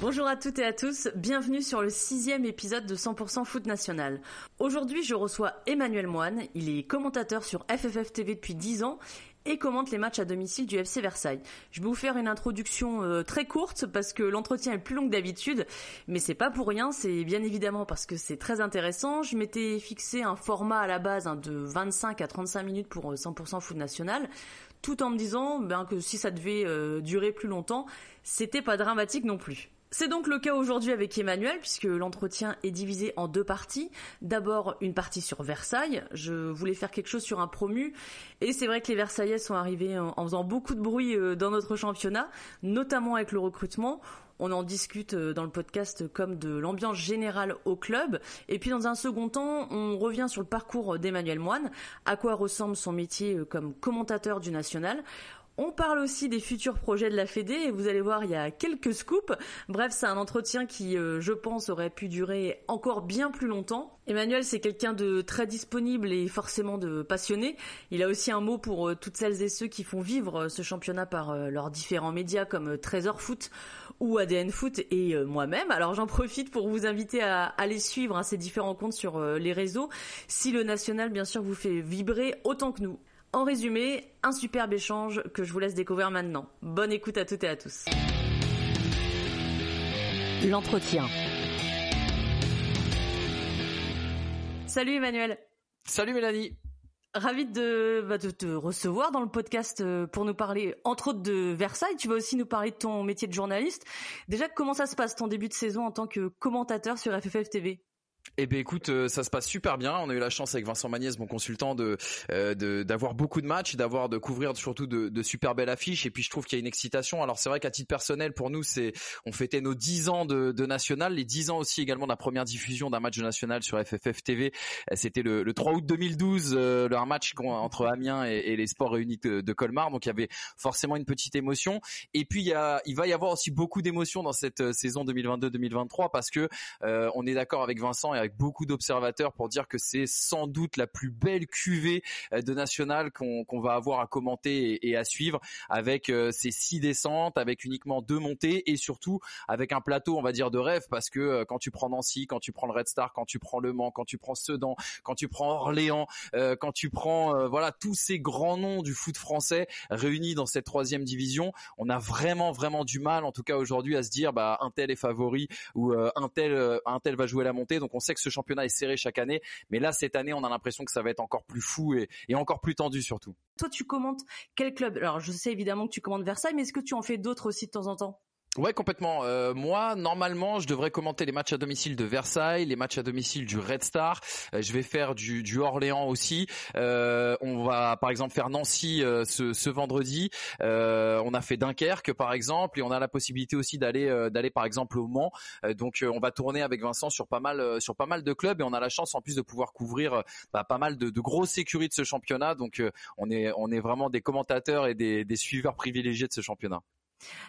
Bonjour à toutes et à tous, bienvenue sur le sixième épisode de 100% Foot National. Aujourd'hui je reçois Emmanuel Moine, il est commentateur sur FFF TV depuis 10 ans et commente les matchs à domicile du FC Versailles. Je vais vous faire une introduction euh, très courte parce que l'entretien est plus long que d'habitude, mais c'est pas pour rien, c'est bien évidemment parce que c'est très intéressant. Je m'étais fixé un format à la base hein, de 25 à 35 minutes pour 100% euh, Foot National tout en me disant ben, que si ça devait euh, durer plus longtemps, c'était pas dramatique non plus. C'est donc le cas aujourd'hui avec Emmanuel puisque l'entretien est divisé en deux parties. D'abord une partie sur Versailles. Je voulais faire quelque chose sur un promu et c'est vrai que les Versaillais sont arrivés en, faisant beaucoup de bruit euh, dans notre championnat, notamment avec le recrutement. On en discute euh, dans le podcast comme de l'ambiance générale au club. Et puis dans un second temps, on revient sur le parcours d'Emmanuel Moine, à quoi ressemble son métier euh, comme commentateur du national? On parle aussi des futurs projets de la Fédé et vous allez voir, il y a quelques scoops. Bref, c'est un entretien qui, euh, je pense, aurait pu durer encore bien plus longtemps. Emmanuel, c'est quelqu'un de très disponible et forcément de passionné. Il a aussi un mot pour euh, toutes celles et ceux qui font vivre euh, ce championnat par leurs différents médias comme Trésor Foot ou ADN Foot et moi-même. Alors j'en profite pour vous inviter à aller suivre hein, ces différents comptes sur les réseaux si le national, bien sûr, vous fait vibrer autant que nous. En résumé, un superbe échange que je vous laisse découvrir maintenant. Bonne écoute à toutes et à tous. L'entretien. Salut Emmanuel. Salut Mélanie. Ravi de, bah, de te recevoir dans le podcast euh, pour nous parler entre autres de Versailles. Tu vas aussi nous parler de ton métier de journaliste. Déjà, comment ça se passe ton début de saison en tant que commentateur sur FFF TV eh ben écoute, euh, ça se passe super bien. On a eu la chance avec Vincent Magnès, mon consultant, de euh, d'avoir beaucoup de matchs, d'avoir de couvrir surtout de, de, super belles affiches. Et puis je trouve qu'il y a une excitation. Alors c'est vrai qu'à titre personnel, pour nous, c'est on fêtait nos 10 ans de, de national, les 10 ans aussi également de la première diffusion d'un match national sur FFF TV. Euh, c'était le, le, 3 août 2012, euh, un match entre Amiens et, et les Sports Réunis de, Colmar. Donc il y avait forcément une petite émotion. Et puis il y a, il va y avoir aussi beaucoup d'émotions dans cette saison 2022-2023 parce que on est d'accord avec Vincent avec beaucoup d'observateurs pour dire que c'est sans doute la plus belle cuvée euh, de national qu'on va avoir à commenter et, à suivre avec euh, ces six descentes, avec uniquement deux montées et surtout avec un plateau, on va dire, de rêve parce que euh, quand tu prends Nancy, quand tu prends le Red Star, quand tu prends Le Mans, quand tu prends Sedan, quand tu prends Orléans, quand tu prends voilà tous ces grands noms du foot français réunis dans cette troisième division, on a vraiment vraiment du mal, en tout cas aujourd'hui, à se dire bah un tel est favori ou un tel un tel va jouer la montée. Donc on que ce championnat est serré chaque année, mais là cette année on a l'impression que ça va être encore plus fou et, et encore plus tendu surtout. Toi tu commentes quel club? Alors je sais évidemment que tu commandes Versailles, mais est-ce que tu en fais d'autres aussi de temps en temps? Ouais, complètement. Euh, moi, normalement, je devrais commenter les matchs à domicile de Versailles, les matchs à domicile du Red Star. Euh, je vais faire du, du Orléans aussi. Euh, on va, par exemple, faire Nancy euh, ce, ce, vendredi. Euh, on a fait Dunkerque, par exemple, et on a la possibilité aussi d'aller, d'aller, par exemple, au Mans. donc, on va tourner avec Vincent sur pas mal, sur pas mal de clubs, et on a la chance en plus de pouvoir couvrir bah, pas mal de, de grosses sécurités de ce championnat. Donc, on est, on est vraiment des commentateurs et des, des suiveurs privilégiés de ce championnat.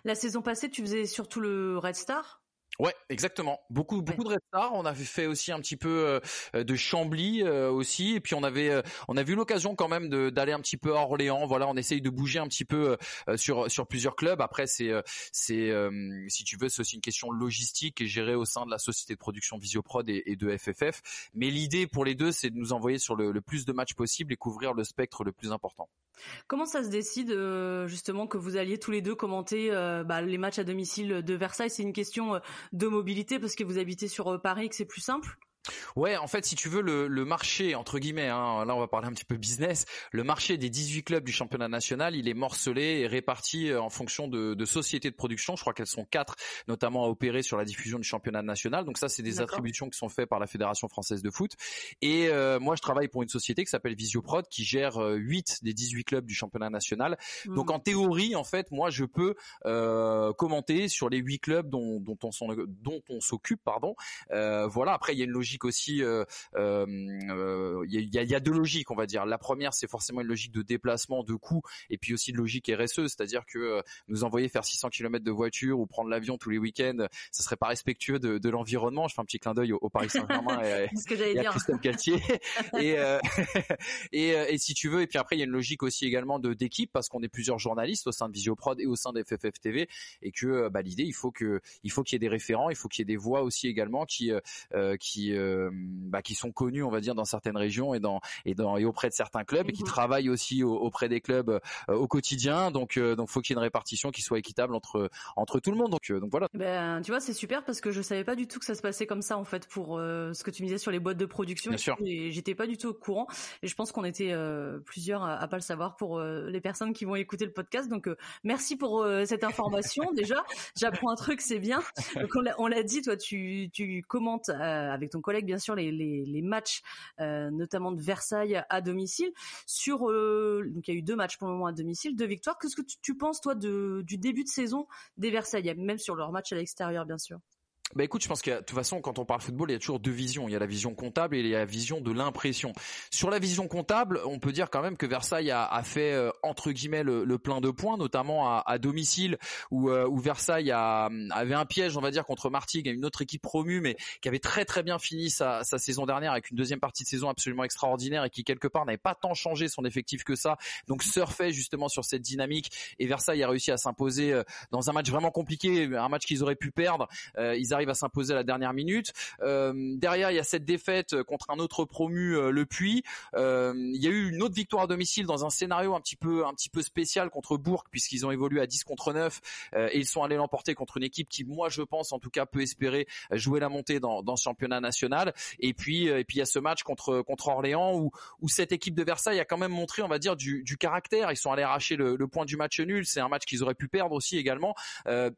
La saison passée, tu faisais surtout le Red Star? Ouais, exactement. Beaucoup, beaucoup de Red Star. On avait fait aussi un petit peu euh, de Chambly euh, aussi, et puis on avait, euh, on a vu l'occasion quand même d'aller un petit peu à Orléans. Voilà, on essaye de bouger un petit peu sur sur plusieurs clubs. Après, c'est c'est si tu veux, c'est aussi une question logistique et gérée au sein de la société de production Visioprod et, et de FFF. Mais l'idée pour les deux, c'est de nous envoyer sur le, le plus de matchs possible et couvrir le spectre le plus important. Comment ça se décide euh, justement que vous alliez tous les deux commenter euh, bah, les matchs à domicile de Versailles? C'est une question euh, de mobilité parce que vous habitez sur Paris et que c'est plus simple Ouais, en fait, si tu veux, le, le marché, entre guillemets, hein, là on va parler un petit peu business, le marché des 18 clubs du championnat national, il est morcelé et réparti euh, en fonction de, de sociétés de production. Je crois qu'elles sont quatre, notamment à opérer sur la diffusion du championnat national. Donc ça, c'est des attributions qui sont faites par la Fédération française de foot. Et euh, moi, je travaille pour une société qui s'appelle Visioprod, qui gère euh, 8 des 18 clubs du championnat national. Donc hmm. en théorie, en fait, moi, je peux euh, commenter sur les 8 clubs dont, dont on s'occupe, pardon. voilà. Après, il y a une logique logique aussi. Il y, a, y, a, deux logiques, on va dire. La première, c'est forcément une logique de déplacement, de coût, et puis aussi de logique RSE, c'est-à-dire que nous envoyer faire 600 km de voiture ou prendre l'avion tous les week-ends, ça serait pas respectueux de, de l'environnement. Je fais un petit clin d'œil au, Paris Saint-Germain et, et, à Christophe Galtier. et, et, et, si tu veux, et puis après il y a une logique aussi également de d'équipe parce qu'on est plusieurs journalistes au sein de Visioprod et au sein de FFF TV et que bah, l'idée il faut que il faut qu'il y ait des référents, il faut qu'il y ait des voix aussi également qui qui bah, qui sont connues on va dire dans certaines régions et dans et dans et auprès de certains clubs et qui mhm. travaillent aussi auprès des clubs au quotidien. Donc donc faut qu'il y ait une répartition qui soit équitable entre entre tout le monde. Donc donc voilà. Ben tu vois c'est super parce que je savais pas du tout que ça se passait comme ça en fait pour ce que tu me disais sur les boîtes de production. Bien sûr. J'étais pas du tout au courant et je pense qu'on était plusieurs à, à, pas le savoir pour les personnes qui vont écouter le podcast. Donc merci pour cette information déjà. J'apprends un truc, c'est bien. Donc on l'a dit, toi tu tu commentes avec ton collègue bien sûr les matchs notamment de Versailles à domicile. Sur donc il y a eu deux matchs pour le moment à domicile, deux victoires. Qu'est-ce que tu, tu penses toi de, du début de saison des Versailles, même sur leur match à l'extérieur bien sûr? Bah écoute, je pense que de toute façon, quand on parle football, il y a toujours deux visions. Il y a la vision comptable et il y a la vision de l'impression. Sur la vision comptable, on peut dire quand même que Versailles a, a fait euh, entre guillemets le, le, plein de points, notamment à, à domicile, où, euh, où Versailles a, avait un piège, on va dire, contre Martigues, une autre équipe promue, mais qui avait très très bien fini sa, sa saison dernière avec une deuxième partie de saison absolument extraordinaire et qui quelque part n'avait pas tant changé son effectif que ça. Donc surfait justement sur cette dynamique et Versailles a réussi à s'imposer euh, dans un match vraiment compliqué, un match qu'ils auraient pu perdre. ils arrive à s'imposer à la dernière minute. Euh, derrière, il y a cette défaite contre un autre promu, euh, le Puy. Euh, il y a eu une autre victoire à domicile dans un scénario un petit peu un petit peu spécial contre Bourg puisqu'ils ont évolué à 10 contre 9 et ils sont allés l'emporter contre une équipe qui, moi, je pense, en tout cas, peut espérer jouer la montée dans, dans ce championnat national. Et puis, et puis il y a ce match contre contre Orléans où où cette équipe de Versailles a quand même montré, on va dire, du, du caractère. Ils sont allés arracher le, le point du match nul. C'est un match qu'ils auraient pu perdre aussi également.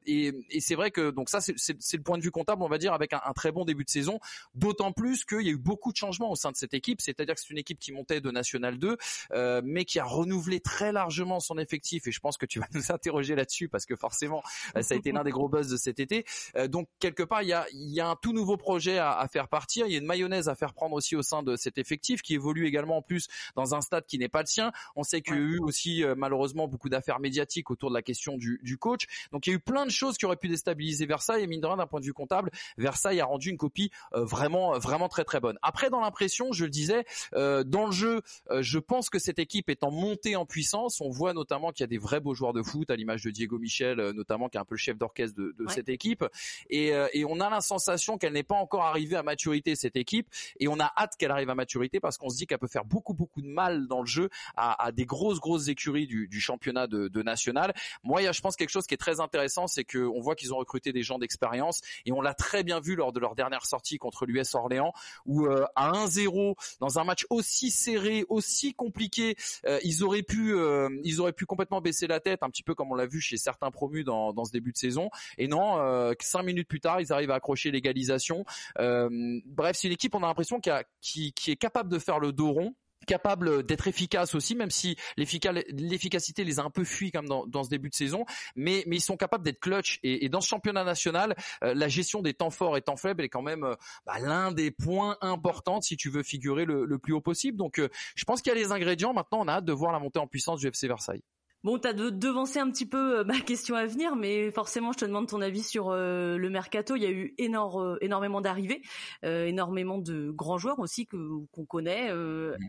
et, et c'est vrai que donc ça, c'est le point de vue comptable on va dire, avec un, très bon début de saison. D'autant plus qu'il y a eu beaucoup de changements au sein de cette équipe. C'est-à-dire que c'est une équipe qui montait de National 2, euh, mais qui a renouvelé très largement son effectif. Et je pense que tu vas nous interroger là-dessus parce que forcément, euh, ça a été l'un des gros buzz de cet été. Euh, donc quelque part, il y a, y a un tout nouveau projet à, à, faire partir. Il y a une mayonnaise à faire prendre aussi au sein de cet effectif qui évolue également en plus dans un stade qui n'est pas le sien. On sait qu'il y a eu aussi malheureusement beaucoup d'affaires médiatiques autour de la question du, du, coach. Donc il y a eu plein de choses qui auraient pu déstabiliser Versailles et mine de rien d'un point de vue comptable, Versailles a rendu une copie euh, vraiment vraiment très très bonne. Après dans l'impression, je le disais, euh, dans le jeu, euh, je pense que cette équipe est en montée en puissance. On voit notamment qu'il y a des vrais beaux joueurs de foot, à l'image de Diego Michel notamment, qui est un peu le chef d'orchestre de, de cette équipe. Et, et, on a la sensation qu'elle n'est pas encore arrivée à maturité cette équipe. Et on a hâte qu'elle arrive à maturité parce qu'on se dit qu'elle peut faire beaucoup beaucoup de mal dans le jeu à, à des grosses grosses écuries du, du championnat de, de, national. Moi, il y a, je pense quelque chose qui est très intéressant, c'est qu'on voit qu'ils ont recruté des gens d'expérience et on l'a très bien vu lors de leur dernière sortie contre l'US Orléans, où euh, à 1-0 dans un match aussi serré, aussi compliqué, euh, ils auraient pu, euh, ils auraient pu complètement baisser la tête, un petit peu comme on l'a vu chez certains promus dans, ce début de saison. Et non, cinq minutes plus tard, ils arrivent à accrocher l'égalisation. bref, c'est une équipe, on a l'impression qui est capable de faire le dos rond capable d'être efficace aussi, même si l'efficacité les a un peu fui comme dans, ce début de saison, mais, mais ils sont capables d'être clutch. Et, dans ce championnat national, euh, la gestion des temps forts et temps faibles est quand même euh, bah, l'un des points importants si tu veux figurer le, le plus haut possible. Donc euh, je pense qu'il y a les ingrédients. Maintenant, on a hâte de voir la montée en puissance du FC Versailles. Bon, t'as de devancé un petit peu euh, ma question à venir, mais forcément, je te demande ton avis sur euh, le mercato. Il y a eu énorme, énormément d'arrivées, euh, énormément de grands joueurs aussi que qu'on connaît,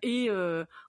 et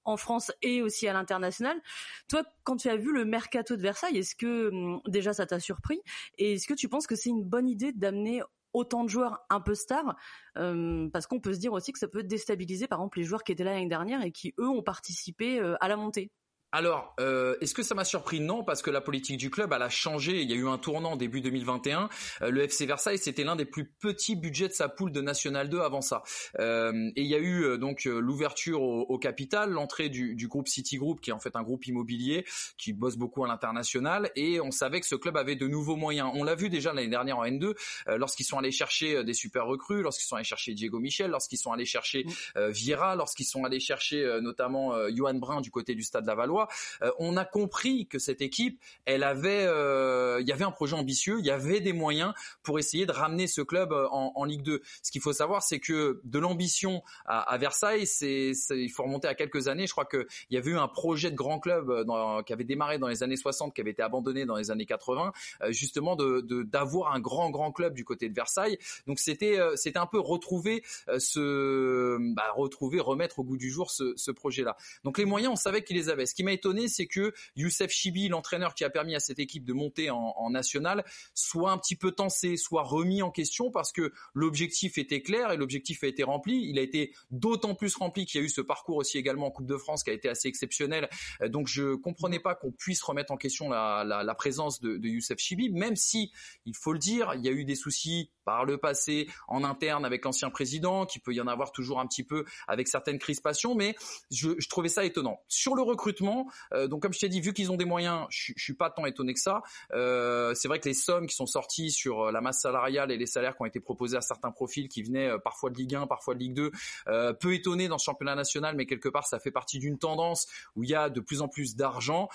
en France et aussi à l'international. Toi, quand tu as vu le mercato de Versailles, est-ce que hum, déjà ça t'a surpris? Et est-ce que tu penses que c'est une bonne idée d'amener autant de joueurs un peu stars, parce qu'on peut se dire aussi que ça peut déstabiliser par exemple les joueurs qui étaient là l'année dernière et qui eux ont participé à la montée. Alors, euh, est-ce que ça m'a surpris? Non, parce que la politique du club, elle a changé. Il y a eu un tournant début 2021. Euh, le FC Versailles, c'était l'un des plus petits budgets de sa poule de National 2 avant ça. Euh, et il y a eu donc l'ouverture au, capital, l'entrée du, du, groupe City Group, qui est en fait un groupe immobilier qui bosse beaucoup à l'international. Et on savait que ce club avait de nouveaux moyens. On l'a vu déjà l'année dernière en N2, lorsqu'ils sont allés chercher des super recrues, lorsqu'ils sont allés chercher Diego Michel, lorsqu'ils sont allés chercher Vieira, lorsqu'ils sont allés chercher notamment Johan Brun du côté du Stade Lavallois fois, on a compris que cette équipe, elle avait, il y avait un projet ambitieux, il y avait des moyens pour essayer de ramener ce club en, Ligue 2. Ce qu'il faut savoir, c'est que de l'ambition à, Versailles, c'est, il faut remonter à quelques années. Je crois qu'il y avait eu un projet de grand club qui avait démarré dans les années 60, qui avait été abandonné dans les années 80, justement de, d'avoir un grand grand club du côté de Versailles. Donc c'était c'était un peu retrouver ce bah, retrouver remettre au goût du jour ce, ce projet-là. Donc les moyens, on savait qu'ils les avaient. Étonné, c'est que Youssef Chibi, l'entraîneur qui a permis à cette équipe de monter en, en national, soit un petit peu tensé, soit remis en question parce que l'objectif était clair et l'objectif a été rempli. Il a été d'autant plus rempli qu'il y a eu ce parcours aussi également en Coupe de France qui a été assez exceptionnel. Euh, donc je comprenais pas qu'on puisse remettre en question la, présence de, Youssef Chibi, même si il faut le dire, il y a eu des soucis par le passé en interne avec l'ancien président, qui peut y en avoir toujours un petit peu avec certaines crispations, mais je trouvais ça étonnant. Sur le recrutement, euh, donc comme je t'ai dit, vu qu'ils ont des moyens, je, je suis pas tant étonné que ça. Euh, c'est vrai que les sommes qui sont sorties sur euh, la masse salariale et les salaires qui ont été proposés à certains profils qui venaient parfois de Ligue 1, parfois de Ligue 2, euh, peu étonné dans ce championnat national, mais quelque part ça fait partie d'une tendance où il y a de plus en plus d'argent.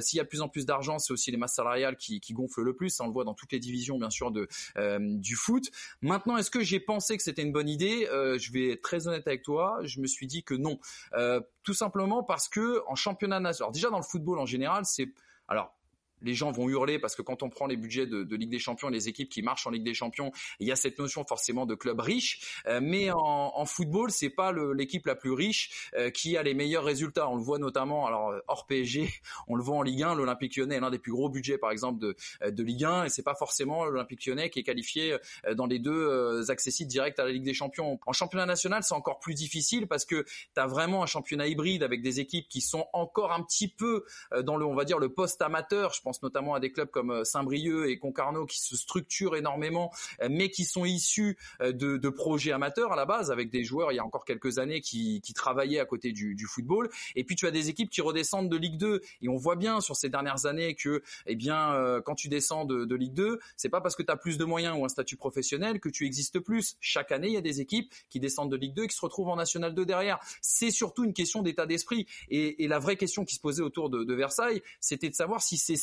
S'il y a de plus en plus d'argent, c'est aussi les masses salariales qui, qui gonflent le plus. Ça, on le voit dans toutes les divisions, bien sûr, de du foot. Maintenant, est-ce que j'ai pensé que c'était une bonne idée? Je vais être très honnête avec toi. Je me suis dit que non, tout simplement parce que en championnat national, déjà dans le football en général, c'est alors les gens vont hurler parce que quand on prend les budgets de, de, Ligue des Champions, les équipes qui marchent en Ligue des Champions, il y a cette notion forcément de club riche. Euh, mais en, en, football, c'est pas l'équipe la plus riche euh, qui a les meilleurs résultats. On le voit notamment, alors euh, hors PSG, on le voit en Ligue 1. L'Olympique Lyonnais est l'un des plus gros budgets, par exemple, de, de Ligue 1, et c'est pas forcément l'Olympique Lyonnais qui est qualifié dans les deux accessibles directs à la Ligue des Champions. En championnat national, c'est encore plus difficile parce que tu as vraiment un championnat hybride avec des équipes qui sont encore un petit peu dans le, on va dire, le post amateur. Je pense notamment à des clubs comme euh, Saint-Brieuc et Concarneau qui se structurent énormément, euh, mais qui sont issus euh, de, projets amateurs à la base, avec des joueurs il y a encore quelques années qui, travaillaient à côté du, football. Et puis tu as des équipes qui redescendent de Ligue 2, et on voit bien sur ces dernières années que, eh bien, quand tu descends de, Ligue 2, c'est pas parce que tu as plus de moyens ou un statut professionnel que tu existes plus. Chaque année, il y a des équipes qui descendent de Ligue 2 et qui se retrouvent en National 2 derrière. C'est surtout une question d'état d'esprit. Et, la vraie question qui se posait autour de, de Versailles, c'était de savoir si ces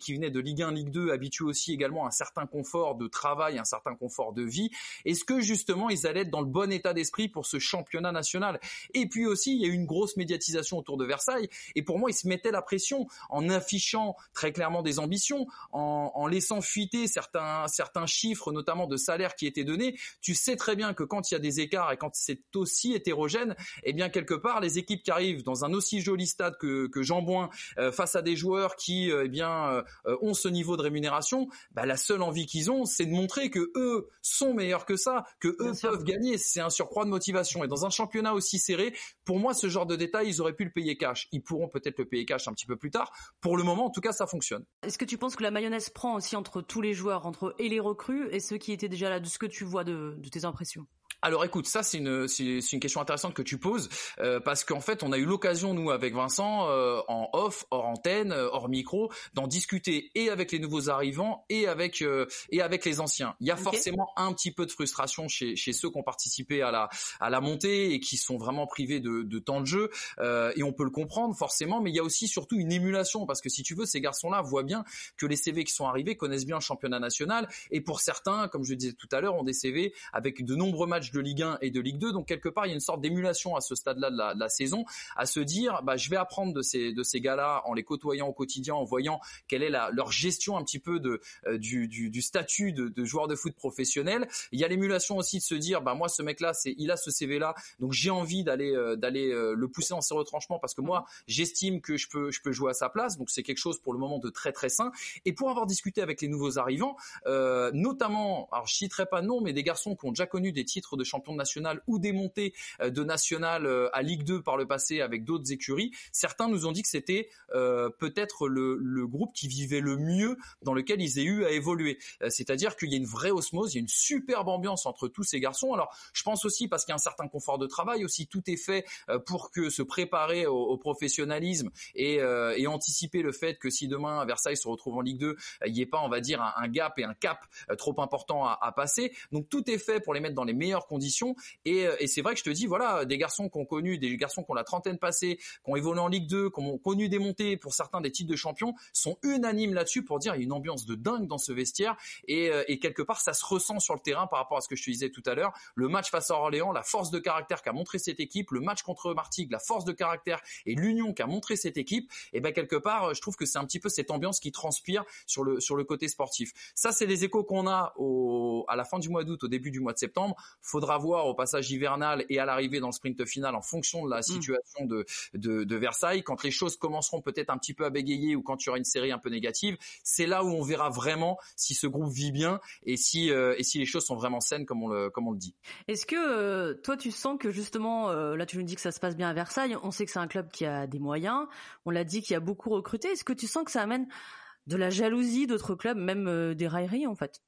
Qui venaient de Ligue 1, Ligue 2 habitués aussi également à un certain confort de travail, un certain confort de vie. Est-ce que justement ils allaient être dans le bon état d'esprit pour ce championnat national? Et puis aussi, il y a eu une grosse médiatisation autour de Versailles. Et pour moi, ils se mettaient la pression en affichant très clairement des ambitions, en, laissant fuiter certains, certains chiffres, notamment de salaires qui étaient donnés. Tu sais très bien que quand il y a des écarts et quand c'est aussi hétérogène, eh bien quelque part, les équipes qui arrivent dans un aussi joli stade que, que Jean Bouin, euh, face à des joueurs qui, euh, eh bien, euh, euh, ont ce niveau de rémunération, bah, la seule envie qu'ils ont, c'est de montrer que eux sont meilleurs que ça, que eux peuvent gagner. C'est un surcroît de motivation. Et dans un championnat aussi serré, pour moi, ce genre de détails, ils auraient pu le payer cash. Ils pourront peut-être le payer cash un petit peu plus tard. Pour le moment, en tout cas, ça fonctionne. Est-ce que tu penses que la mayonnaise prend aussi entre tous les joueurs, entre et les recrues et ceux qui étaient déjà là, de ce que tu vois de, de tes impressions? Alors écoute, ça c'est une c'est une question intéressante que tu poses euh, parce qu'en fait on a eu l'occasion nous avec Vincent euh, en off, hors antenne, euh, hors micro, d'en discuter et avec les nouveaux arrivants et avec euh, et avec les anciens. Il y a okay. forcément un petit peu de frustration chez chez ceux qui ont participé à la à la montée et qui sont vraiment privés de, de temps de jeu euh, et on peut le comprendre forcément, mais il y a aussi surtout une émulation parce que si tu veux ces garçons-là voient bien que les CV qui sont arrivés connaissent bien le championnat national et pour certains, comme je disais tout à l'heure, ont des CV avec de nombreux matchs de Ligue 1 et de Ligue 2. Donc quelque part, il y a une sorte d'émulation à ce stade-là de la, de la, saison, à se dire, bah, je vais apprendre de ces de ces gars-là en les côtoyant au quotidien, en voyant quelle est la, leur gestion un petit peu de euh, du, du, du, statut de, de, joueur de foot professionnel. Il y a l'émulation aussi de se dire, bah moi ce mec-là, c'est il a ce CV-là, donc j'ai envie d'aller euh, d'aller euh, le pousser dans ses retranchements parce que moi j'estime que je peux je peux jouer à sa place. Donc c'est quelque chose pour le moment de très très sain. Et pour avoir discuté avec les nouveaux arrivants, euh, notamment, alors je citerai pas non, mais des garçons qui ont déjà connu des titres de champion de national ou des montées euh, de national euh, à Ligue 2 par le passé avec d'autres écuries, certains nous ont dit que c'était euh, peut-être le, groupe qui vivait le mieux dans lequel ils aient eu à évoluer. C'est-à-dire qu'il y a une vraie osmose, il y a une superbe ambiance entre tous ces garçons. Alors, je pense aussi parce qu'il y a un certain confort de travail aussi, tout est fait pour que se préparer au, professionnalisme et, anticiper le fait que si demain Versailles se retrouve en Ligue 2, il n'y ait pas, on va dire, un, gap et un cap trop important à, à passer. Donc tout est fait pour les mettre dans les meilleures conditions. Et, et c'est vrai que je te dis, voilà, des garçons qui ont connu, des garçons qui ont la trentaine passée, qui ont évolué en Ligue 2, qui ont connu des montées pour certains des titres de champion, sont unanimes là-dessus pour dire il y a une ambiance de dingue dans ce vestiaire et, et quelque part ça se ressent sur le terrain par rapport à ce que je te disais tout à l'heure. Le match face à Orléans, la force de caractère qu'a montré cette équipe, le match contre Martigues, la force de caractère et l'union qu'a montré cette équipe, et ben quelque part, je trouve que c'est un petit peu cette ambiance qui transpire sur le sur le côté sportif. Ça, c'est les échos qu'on a à la fin du mois d'août, au début du mois de septembre. Faudra voir au passage hivernal et à l'arrivée dans le sprint final en fonction de la mm. situation de, de, de Versailles, quand les choses commenceront peut-être un petit peu à bégayer ou quand tu auras une série un peu négative, c'est là où on verra vraiment si ce groupe vit bien et si euh, et si les choses sont vraiment saines comme on le comme on le dit. Est-ce que euh, toi tu sens que justement euh, là tu nous dis que ça se passe bien à Versailles, on sait que c'est un club qui a des moyens, on l'a dit qu'il a beaucoup recruté. Est-ce que tu sens que ça amène de la jalousie d'autres clubs, même des railleries en fait?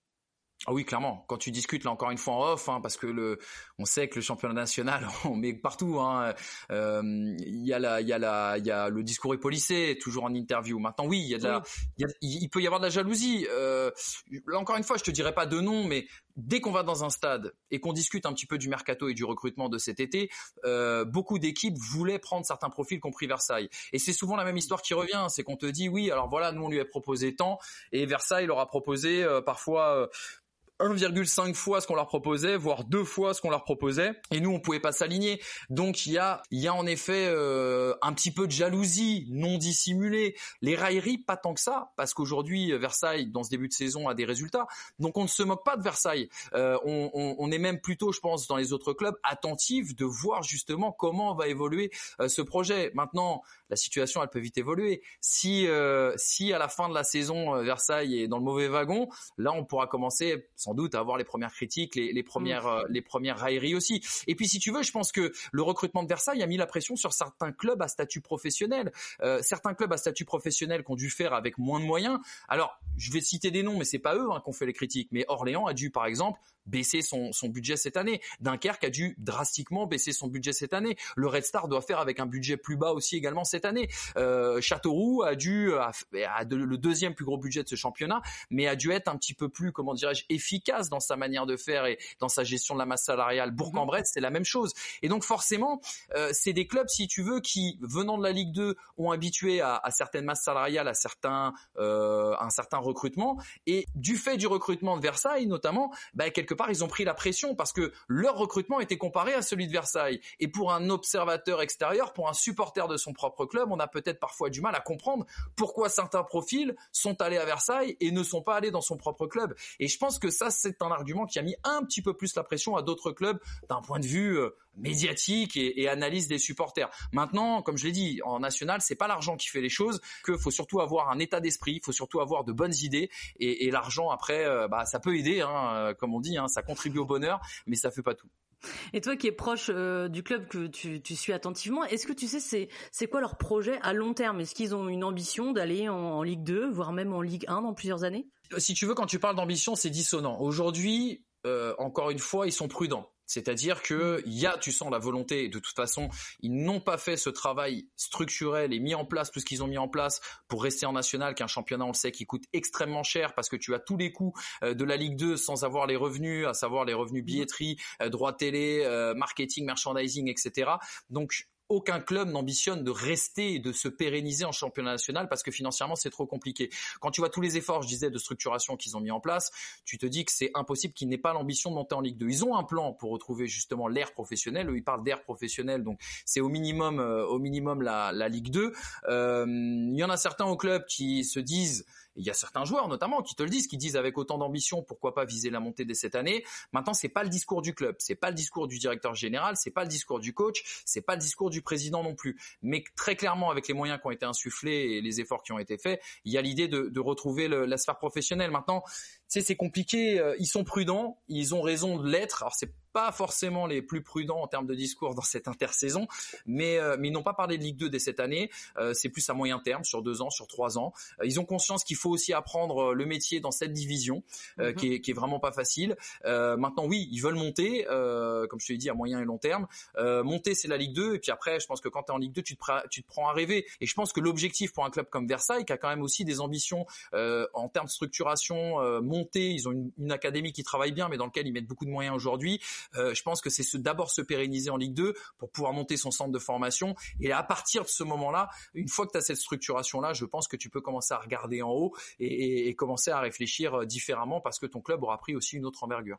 Ah oui, clairement. Quand tu discutes là encore une fois en off, hein, parce que le, on sait que le championnat national, on met partout. Hein, euh, il y a la, il y a la, il y a le discours est policé, toujours en interview. Maintenant, oui, il y a de la, il, peut y avoir de la jalousie. Euh, là encore une fois, je te dirais pas de nom, mais dès qu'on va dans un stade et qu'on discute un petit peu du mercato et du recrutement de cet été, euh, beaucoup d'équipes voulaient prendre certains profils compris Versailles. Et c'est souvent la même histoire qui revient, c'est qu'on te dit oui, alors voilà, nous on lui a proposé tant et Versailles leur a proposé euh, parfois euh, 1,5 fois ce qu'on leur proposait, voire deux fois ce qu'on leur proposait, et nous on pouvait pas s'aligner. Donc il y a, il y a en effet euh, un petit peu de jalousie non dissimulée, les railleries pas tant que ça, parce qu'aujourd'hui Versailles dans ce début de saison a des résultats, donc on ne se moque pas de Versailles. Euh, on, on, on, est même plutôt, je pense, dans les autres clubs attentifs de voir justement comment va évoluer euh, ce projet. Maintenant, la situation elle peut vite évoluer. Si euh, si à la fin de la saison Versailles est dans le mauvais wagon, là on pourra commencer sans doute avoir les premières critiques, les, les premières, mm. euh, les premières railleries aussi. Et puis si tu veux, je pense que le recrutement de Versailles a mis la pression sur certains clubs à statut professionnel. Euh, certains clubs à statut professionnel qui ont dû faire avec moins de moyens. Alors, je vais citer des noms, mais c'est pas eux hein, qui ont fait les critiques. Mais Orléans a dû, par exemple, baisser son, son budget cette année. Dunkerque a dû drastiquement baisser son budget cette année. Le Red Star doit faire avec un budget plus bas aussi également cette année. Euh, Châteauroux a dû a, le deuxième plus gros budget de ce championnat, mais a dû être un petit peu plus, comment dirais-je, efficace dans sa manière de faire et dans sa gestion de la masse salariale. Bourg-en-Bresse, c'est la même chose. Et donc forcément, euh, c'est des clubs, si tu veux, qui venant de la Ligue 2 ont habitué à, à certaines masses salariales, à certains, euh, un certain recrutement. Et du fait du recrutement de Versailles, notamment, bah, quelque part, ils ont pris la pression parce que leur recrutement était comparé à celui de Versailles. Et pour un observateur extérieur, pour un supporter de son propre club, on a peut-être parfois du mal à comprendre pourquoi certains profils sont allés à Versailles et ne sont pas allés dans son propre club. Et je pense que ça, c'est un argument qui a mis un petit peu plus la pression à d'autres clubs d'un point de vue euh, médiatique et, analyse des supporters. Maintenant, comme je l'ai dit, en national, c'est pas l'argent qui fait les choses, que faut surtout avoir un état d'esprit, il faut surtout avoir de bonnes idées et, l'argent après, euh, bah ça peut aider, hein, euh, comme on dit, hein, ça contribue au bonheur, mais ça fait pas tout. Et toi qui es proche euh, du club que tu, suis attentivement, est-ce que tu sais c'est c'est quoi leur projet à long terme? Est-ce qu'ils ont une ambition d'aller en, Ligue 2, voire même en Ligue 1 dans plusieurs années? Si tu veux, quand tu parles d'ambition, c'est dissonant. Aujourd'hui, encore une fois, ils sont prudents. C'est-à-dire que il y a, tu sens la volonté. De toute façon, ils n'ont pas fait ce travail structurel et mis en place tout ce qu'ils ont mis en place pour rester en national, qu'un championnat, on le sait, qui coûte extrêmement cher parce que tu as tous les coûts euh, de la Ligue 2 sans avoir les revenus, à savoir les revenus billetterie, euh, droits télé, euh, marketing, merchandising, etc. Donc aucun club n'ambitionne de rester et de se pérenniser en championnat national parce que financièrement c'est trop compliqué. Quand tu vois tous les efforts, je disais, de structuration qu'ils ont mis en place, tu te dis que c'est impossible qu'ils n'aient pas l'ambition de monter en Ligue 2. Ils ont un plan pour retrouver justement l'ère professionnelle. Ils parlent d'ère professionnelle, donc c'est au minimum, euh, au minimum la, la Ligue 2. Euh, il y en a certains au club qui se disent il y a certains joueurs notamment qui te le disent, qui disent avec autant d'ambition, pourquoi pas viser la montée dès cette année. Maintenant, c'est pas le discours du club, c'est pas le discours du directeur général, c'est pas le discours du coach, c'est pas le discours du président non plus. Mais très clairement, avec les moyens qui ont été insufflés et les efforts qui ont été faits, il y a l'idée de, de retrouver le, la sphère professionnelle. Maintenant, tu sais, c'est compliqué. Euh, ils sont prudents, ils ont raison de l'être. Alors c'est pas forcément les plus prudents en termes de discours dans cette intersaison, mais euh, mais ils n'ont pas parlé de Ligue 2 dès cette année. Euh, c'est plus à moyen terme, sur deux ans, sur trois ans. ils ont conscience qu'il faut aussi apprendre le métier dans cette division, mhm. qui, est, qui est vraiment pas facile. maintenant, oui, ils veulent monter, comme je te l'ai dit, à moyen et long terme. monter, c'est la Ligue 2, et puis après, je pense que quand tu es en Ligue 2, tu te, tu te prends à rêver. Et je pense que l'objectif pour un club comme Versailles, qui a quand même aussi des ambitions en termes de structuration, ils ont une, académie qui travaille bien, mais dans lequel ils mettent beaucoup de moyens aujourd'hui. Je pense que c'est d'abord se pérenniser en Ligue 2 pour pouvoir monter son centre de formation. Et à partir de ce moment-là, une fois que tu as cette structuration-là, je pense que tu peux commencer à regarder en haut et, et commencer à réfléchir différemment parce que ton club aura pris aussi une autre envergure.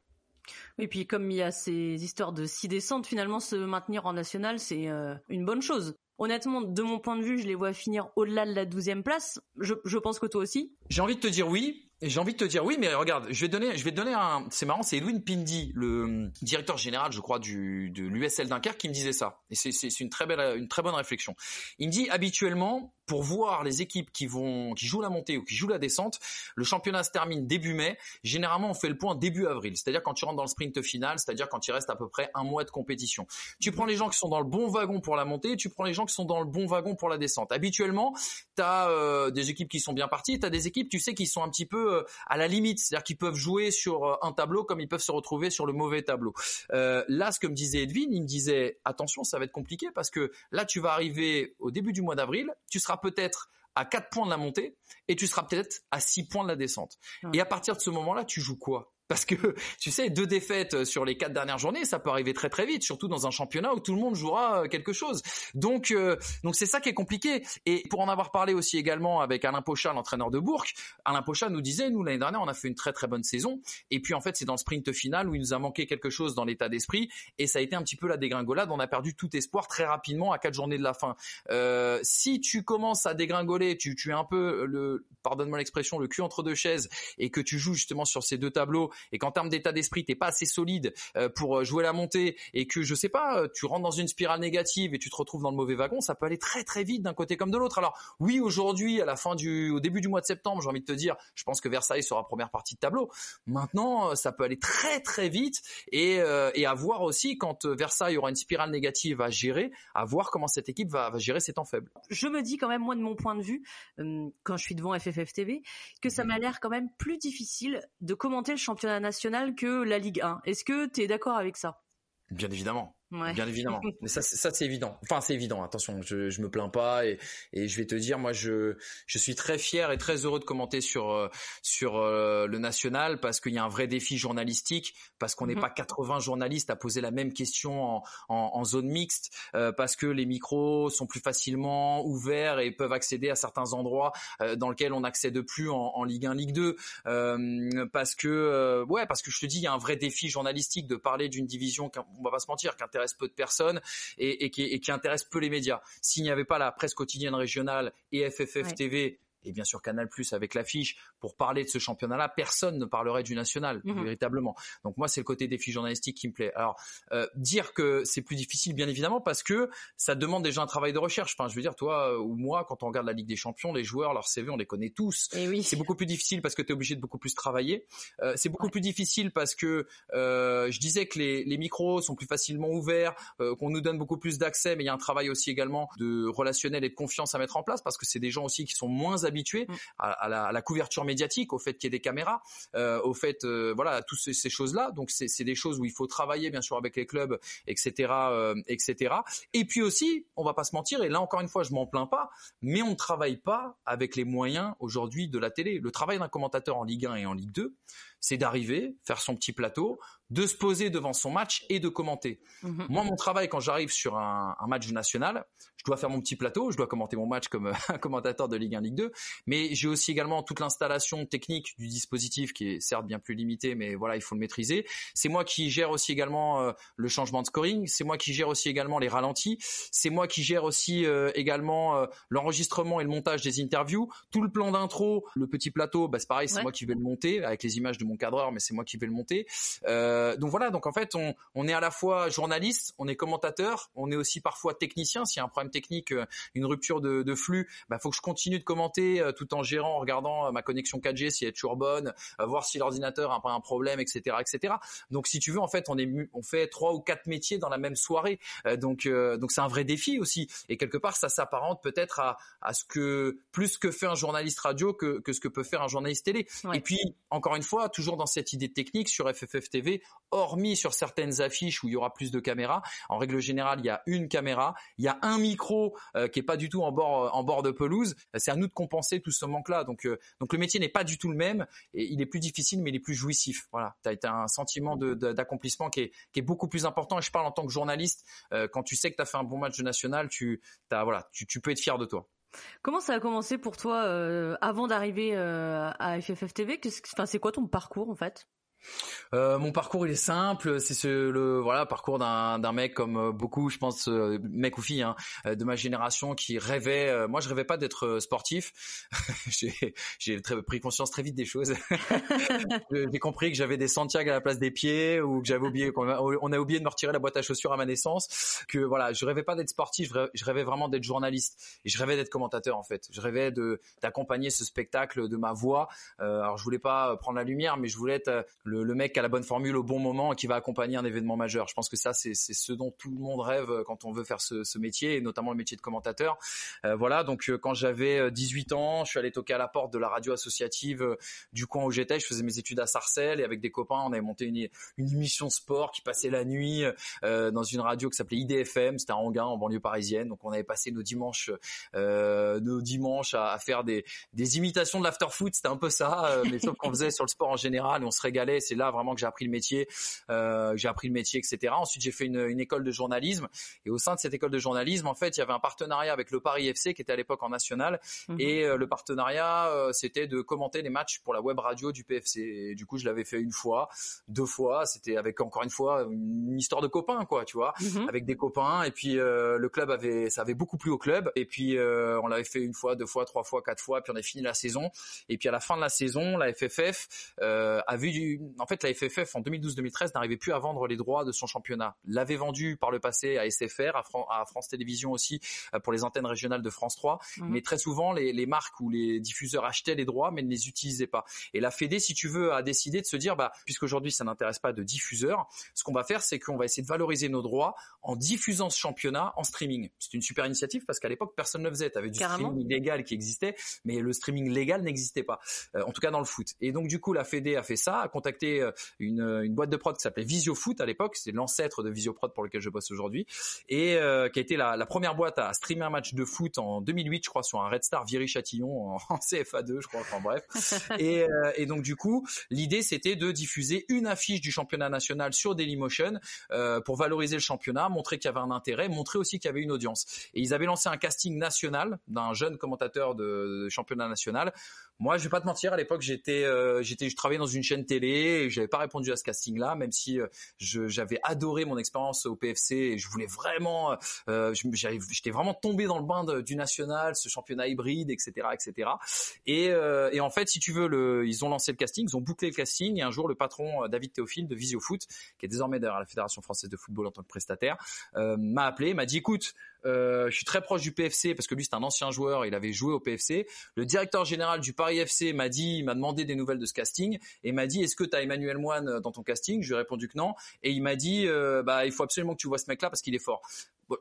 Et puis comme il y a ces histoires de six descentes, finalement se maintenir en national, c'est euh, une bonne chose. Honnêtement, de mon point de vue, je les vois finir au-delà de la douzième place. Je, je pense que toi aussi. J'ai envie de te dire oui, j'ai envie de te dire oui, mais regarde, je vais donner, je vais te donner un. C'est marrant, c'est Edwin Pindi, le directeur général, je crois, du de l'USL Dunkerque, qui me disait ça. Et c'est c'est une très belle, une très bonne réflexion. Il me dit habituellement, pour voir les équipes qui vont, qui jouent la montée ou qui jouent la descente, le championnat se termine début mai. Généralement, on fait le point début avril, c'est-à-dire quand tu rentres dans le sprint final, c'est-à-dire quand il reste à peu près un mois de compétition. Tu prends les gens qui sont dans le bon wagon pour la montée, tu prends les gens qui sont dans le bon wagon pour la descente. Habituellement, tu as euh, des équipes qui sont bien parties, tu as des équipes, tu sais, qui sont un petit peu euh, à la limite, c'est-à-dire qu'ils peuvent jouer sur euh, un tableau comme ils peuvent se retrouver sur le mauvais tableau. Euh, là, ce que me disait Edwin, il me disait attention, ça va être compliqué parce que là, tu vas arriver au début du mois d'avril, tu seras peut-être à 4 points de la montée et tu seras peut-être à 6 points de la descente. Et à partir de ce moment-là, tu joues quoi? Parce que tu sais, deux défaites euh, sur les quatre dernières journées, ça peut arriver très très vite, surtout dans un championnat où tout le monde jouera euh, quelque chose. Donc euh, donc c'est ça qui est compliqué. Et pour en avoir parlé aussi également avec Alain Pocha, l'entraîneur de Bourg, Alain Pocha nous disait, nous l'année dernière, on a fait une très très bonne saison. Et puis en fait, c'est dans le sprint final où il nous a manqué quelque chose dans l'état d'esprit, et ça a été un petit peu la dégringolade. On a perdu tout espoir très rapidement à quatre journées de la fin. Euh, si tu commences à dégringoler, tu, tu es un peu le, pardonne-moi l'expression, le cul entre deux chaises, et que tu joues justement sur ces deux tableaux et qu'en termes d'état d'esprit t'es pas assez solide euh, pour euh, jouer la montée et que je sais pas, euh, tu rentres dans une spirale négative et tu te retrouves dans le mauvais wagon, ça peut aller très très vite d'un côté comme de l'autre. Alors oui, aujourd'hui, à la fin du, au début du mois de septembre, j'ai envie de te dire, je pense que Versailles sera première partie de tableau. Maintenant, ça peut aller très très vite et, à voir aussi quand Versailles aura une spirale négative à gérer, à voir comment cette équipe va, gérer ses temps faibles. Je me dis quand même moi de mon point de vue, quand je suis devant FFF TV, que ça m'a l'air quand même plus difficile de commenter le championnat national que la Ligue 1. Est-ce que tu es d'accord avec ça? Bien évidemment. Bien évidemment. Mais ça, ça c'est évident. Enfin, c'est évident. Attention, je, je me plains pas et, et je vais te dire, moi, je, je suis très fier et très heureux de commenter sur euh, sur euh, le national parce qu'il y a un vrai défi journalistique, parce qu'on n'est mhm. pas 80 journalistes à poser la même question en, en, en zone mixte, euh, parce que les micros sont plus facilement ouverts et peuvent accéder à certains endroits dans lesquels on n'accède plus en, en, Ligue 1, Ligue 2, parce que ouais, parce que je te dis, il y a un vrai défi journalistique de parler d'une division, on va pas se mentir, qu'un intéresse peu de personnes et, qui, et qui intéresse peu les médias. S'il n'y avait pas la presse quotidienne régionale et FFF TV et bien sûr Canal Plus avec l'affiche pour parler de ce championnat-là, personne ne parlerait du national mhm. véritablement. Donc moi c'est le côté défi journalistique qui me plaît. Alors euh, dire que c'est plus difficile bien évidemment parce que ça demande déjà un travail de recherche. Enfin je veux dire toi euh, ou moi quand on regarde la Ligue des Champions, les joueurs leur CV on les connaît tous. Et oui. C'est beaucoup plus difficile parce que tu es obligé de beaucoup plus travailler. Euh, c'est beaucoup plus difficile parce que euh, je disais que les, les, micros sont plus facilement ouverts, qu'on nous donne beaucoup plus d'accès, mais il y a un travail aussi également de relationnel et de confiance à mettre en place parce que c'est des gens aussi qui sont moins habitué mm. à, la, couverture médiatique, au fait qu'il y ait des caméras, euh, au fait, euh, voilà, toutes ces, choses-là. Donc c'est des choses où il faut travailler bien sûr avec les clubs, etc., etc. Euh, et puis aussi, on va pas se mentir, et là encore une fois, je m'en plains pas, mais on ne travaille pas avec les moyens aujourd'hui de la télé. Le travail d'un commentateur en Ligue 1 et en Ligue 2, c'est d'arriver, faire son petit plateau, de se poser devant son match et de commenter. Mhm. Moi, mon travail quand j'arrive sur un, match national, je dois faire mon petit plateau, je dois commenter mon match comme un commentateur de Ligue 1, Ligue 2, mais j'ai aussi également toute l'installation technique du dispositif qui est certes bien plus limitée, mais voilà, il faut le maîtriser. C'est moi qui gère aussi également euh, le changement de scoring, c'est moi qui gère aussi également les ralentis, c'est moi qui gère aussi euh, également euh, l'enregistrement et le montage des interviews, tout le plan d'intro, le petit plateau, bah, c'est pareil, c'est moi qui vais le monter avec les images de mon cadreur, mais c'est moi qui vais le monter. Euh, donc voilà, donc en fait, on, on, est à la fois journaliste, on est commentateur, on est aussi parfois technicien. S'il y a un problème technique, euh, une rupture de, de flux, bah faut que je continue de commenter euh, tout en gérant, en regardant ma connexion 4G si elle est toujours bonne, voir si l'ordinateur a pas un problème, etc., etc. Donc si tu veux, en fait, on est on fait trois ou quatre métiers dans la même soirée. donc donc c'est un vrai défi aussi. Et quelque part, ça s'apparente peut-être à, à ce que plus que fait un journaliste radio que, que ce que peut faire un journaliste télé. Et puis encore une fois, toujours dans cette idée technique sur FFF TV, hormis sur certaines affiches où il y aura plus de caméras. En règle générale, il y a une caméra, il y a un micro euh, qui est pas du tout en bord en bord de pelouse. C'est à nous de compenser tout ce manque-là. Donc euh, donc le métier n'est pas du tout le même et il est plus difficile, mais il est plus jouissif. Voilà, tu as, un sentiment d'accomplissement qui est qui est beaucoup plus important. Et je parle en tant que journaliste. Euh, quand tu sais que tu as fait un bon match de national, tu as, voilà, tu, tu peux être fier de toi. Comment ça a commencé pour toi avant d'arriver à FFF TV c'est quoi ton parcours en fait? Euh, mon parcours il est simple, c'est ce, le voilà parcours d'un d'un mec comme euh, beaucoup, je pense, euh, mec ou fille hein, de ma génération qui rêvait. moi, je rêvais pas d'être sportif. j'ai j'ai pris conscience très vite des choses. j'ai compris que j'avais des Santiago à la place des pieds ou que j'avais oublié qu'on a, on a oublié de me retirer la boîte à chaussures à ma naissance. Que voilà, je rêvais pas d'être sportif, je rêvais vraiment d'être journaliste et je rêvais d'être commentateur en fait. Je rêvais de d'accompagner ce spectacle de ma voix. alors je voulais pas prendre la lumière, mais je voulais être le, le, mec qui a la bonne formule au bon moment et qui va accompagner un événement majeur. Je pense que ça, c'est ce dont tout le monde rêve euh, quand on veut faire ce, ce métier, et notamment le métier de commentateur. Euh, voilà, donc euh, quand j'avais 18 ans, je suis allé toquer à la porte de la radio associative du coin où j'étais. Je faisais mes études à Sarcelles et avec des copains, on avait monté une, une émission sport qui passait la nuit euh, dans une radio qui s'appelait IDFM. C'était à Anguin, en banlieue parisienne. Donc on avait passé nos dimanches, euh, nos dimanches à, faire des, des imitations de l'after-foot. C'était un peu ça, mais sauf qu'on faisait sur le sport en général et on se régalait c'est là vraiment que j'ai appris le métier, euh, j'ai appris le métier, etc. Ensuite, j'ai fait une, une, école de journalisme et au sein de cette école de journalisme, en fait, il y avait un partenariat avec le Paris FC qui était à l'époque en national mhm. et euh, le partenariat, euh, c'était de commenter les matchs pour la web radio du PFC. Et du coup, je l'avais fait une fois, deux fois. C'était avec encore une fois une histoire de copains, quoi, tu vois, mhm. avec des copains. Et puis euh, le club avait, ça avait beaucoup plu au club. Et puis euh, on l'avait fait une fois, deux fois, trois fois, quatre fois. Puis on a fini la saison. Et puis à la fin de la saison, la FFF a vu du, en fait, la FFF en 2012-2013 n'arrivait plus à vendre les droits de son championnat. L'avait vendu par le passé à SFR, à, France Télévisions aussi euh, pour les antennes régionales de France 3. Mhm. Mais très souvent, les, marques ou les diffuseurs achetaient les droits, mais ne les utilisaient pas. Et la Fédé, si tu veux, a décidé de se dire, bah, puisqu'aujourd'hui ça n'intéresse pas de diffuseurs, ce qu'on va faire, c'est qu'on va essayer de valoriser nos droits en diffusant ce championnat en streaming. C'est une super initiative parce qu'à l'époque personne ne le faisait. T'avais du streaming légal qui existait, mais le streaming légal n'existait pas. Euh, en tout cas dans le foot. Et donc du coup, la Fédé a fait ça, a contacté euh, une, une boîte de prod qui s'appelait Visio Foot à l'époque, c'est l'ancêtre de Visio Prod pour lequel je bosse aujourd'hui, et euh, qui a été la, la, première boîte à streamer un match de foot en 2008, je crois, sur un Red Star Viry-Châtillon en, CFA2, je crois, enfin bref. et, euh, et donc du coup, l'idée c'était de diffuser une affiche du championnat national sur Dailymotion euh, pour valoriser le championnat, montrer qu'il y avait un intérêt, montrer aussi qu'il y avait une audience. Et ils avaient lancé un casting national d'un jeune commentateur de, de championnat national moi, je vais pas te mentir, à l'époque, j'étais, j'étais, je travaillais dans une chaîne télé et j'avais pas répondu à ce casting-là, même si euh, j'avais adoré mon expérience au PFC et je voulais vraiment, euh, j'étais vraiment tombé dans le bain du national, ce championnat hybride, etc., etc. Et, euh, en fait, si tu veux, ils ont lancé le casting, ils ont bouclé le casting et un jour, le patron euh, David Théophile de Visio Foot, qui est désormais à la Fédération française de football en tant que prestataire, m'a appelé, m'a dit, écoute, je suis très proche du PFC parce que lui c'est un ancien joueur, il avait joué au PFC. Le directeur général du Paris FC m'a dit, m'a demandé des nouvelles de ce casting et m'a dit est-ce que tu as Emmanuel Moine euh, dans ton casting? Je lui ai répondu que non. Et il m'a dit euh, bah il faut absolument que tu vois ce mec là parce qu'il est fort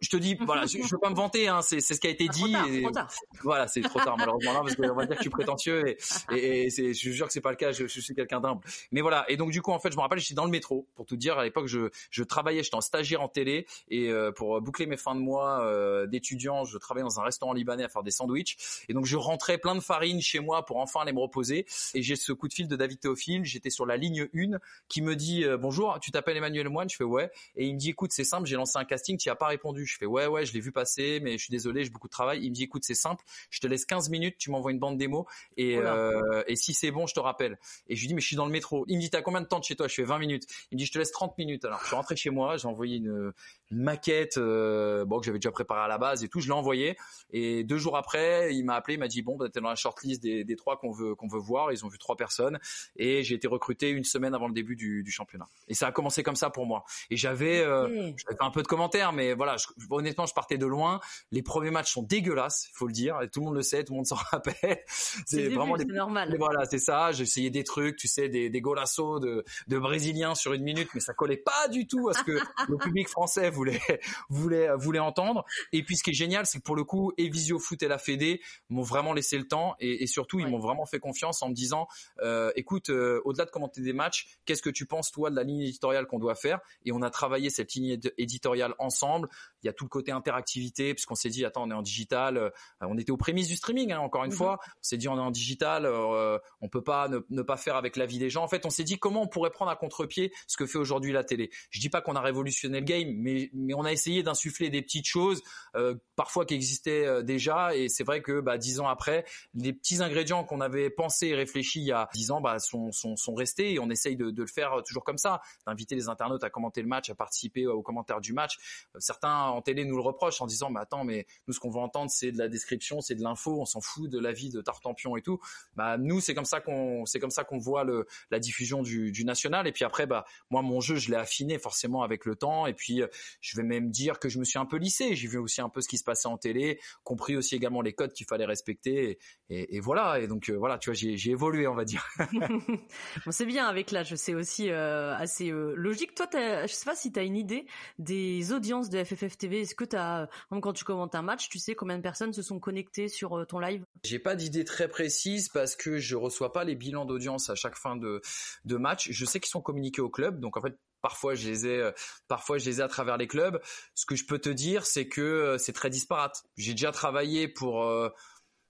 je te dis, voilà, je, je, veux pas me vanter, hein, c'est, c'est ce qui a été dit. Trop tard, Voilà, c'est trop tard malheureusement là, parce qu'on va dire que je suis prétentieux et, et, et c'est, je jure que c'est pas le cas. Je, je suis quelqu'un d'humble. Mais voilà, et donc du coup, en fait, je me rappelle, j'étais dans le métro pour tout dire. À l'époque, je, je travaillais, j'étais en stagiaire en télé et euh, pour boucler mes fins de mois euh, d'étudiant, je travaillais dans un restaurant libanais à faire des sandwichs. Et donc je rentrais plein de farine chez moi pour enfin aller me reposer. Et j'ai ce coup de fil de David Théophile. J'étais sur la ligne 1 qui me dit euh, bonjour, tu t'appelles Emmanuel Moine? Je fais ouais. Et il me dit écoute, c'est simple, j'ai lancé un casting, tu as pas répondu. Je fais ouais ouais, je l'ai vu passer, mais je suis désolé, j'ai beaucoup de travail. Il me dit, écoute, c'est simple, je te laisse 15 minutes, tu m'envoies une bande démo et, euh, et si c'est bon, je te rappelle. Et je lui dis, mais je suis dans le métro. Il me dit, t'as combien de temps de chez toi? Je fais 20 minutes. Il me dit, je te laisse 30 minutes. Alors, je suis rentré chez moi, j'ai envoyé une, une maquette, euh, bon, que j'avais déjà préparée à la base et tout, je l'ai envoyé. Et deux jours après, il m'a appelé, il m'a dit, bon, bah, t'es dans la shortlist des, des trois qu'on veut, qu'on veut voir. Ils ont vu trois personnes et j'ai été recruté une semaine avant le début du, du championnat. Et ça a commencé comme ça pour moi. Et j'avais, euh, j'avais un peu de commentaires, mais voilà, je, honnêtement, je partais de loin. Les premiers matchs sont dégueulasses, faut le dire. Et tout le monde le sait, tout le monde s'en rappelle. C'est vraiment normal. voilà, c'est ça. J'ai essayé des trucs, tu sais, des, des golassos de, de brésiliens sur une minute, mais ça collait pas du tout à ce que le public français voulait, voulait, voulait entendre. Et puis, ce qui est génial, c'est que pour le coup, et Visio Foot et la Fédé m'ont vraiment laissé le temps et, et surtout, ils m'ont vraiment fait confiance en me disant, euh, écoute, euh, au-delà de commenter des matchs, qu'est-ce que tu penses toi de la ligne éditoriale qu'on doit faire? Et on a travaillé cette ligne éditoriale ensemble. Il y a tout le côté interactivité, puisqu'on s'est dit, attends, on est en digital, euh, on était aux prémices du streaming, hein, encore une mhm. fois. On s'est dit, on est en digital, euh, on peut pas ne, ne, pas faire avec la vie des gens. En fait, on s'est dit comment on pourrait prendre à contre-pied ce que fait aujourd'hui la télé? Je dis pas qu'on a révolutionné le game, mais mais on a essayé d'insuffler des petites choses, euh, parfois qui existaient euh, déjà. Et c'est vrai que bah, dix ans après, les petits ingrédients qu'on avait pensés et réfléchis il y a dix ans bah, sont, sont, sont restés. Et on essaye de, de le faire toujours comme ça, d'inviter les internautes à commenter le match, à participer aux commentaires du match. Certains en télé nous le reprochent en disant, bah attends, mais nous ce qu'on veut entendre c'est de la description, c'est de l'info, on s'en fout de la vie de Tartampion et tout. Bah nous c'est comme ça qu'on c'est comme ça qu'on voit la diffusion du, national. Et puis après, bah moi mon jeu je l'ai affiné forcément avec le temps. Et puis je vais même dire que je me suis un peu lissé. J'ai vu aussi un peu ce qui se passait en télé, compris aussi également les codes qu'il fallait respecter. Et, voilà. Et donc euh, voilà, tu vois, j'ai évolué, on va dire. c'est bien avec l'âge. C'est aussi euh, assez euh, logique. Toi, je sais pas si tu as une idée des audiences de FFF TV. Est-ce que tu as, quand tu commentes un match, tu sais combien de personnes se sont connectées sur ton live? J'ai pas d'idée très précise parce que je reçois pas les bilans d'audience à chaque fin de, match. Je sais qu'ils sont communiqués au club, donc en fait parfois je les ai parfois je les ai à travers les clubs ce que je peux te dire c'est que c'est très disparate j'ai déjà travaillé pour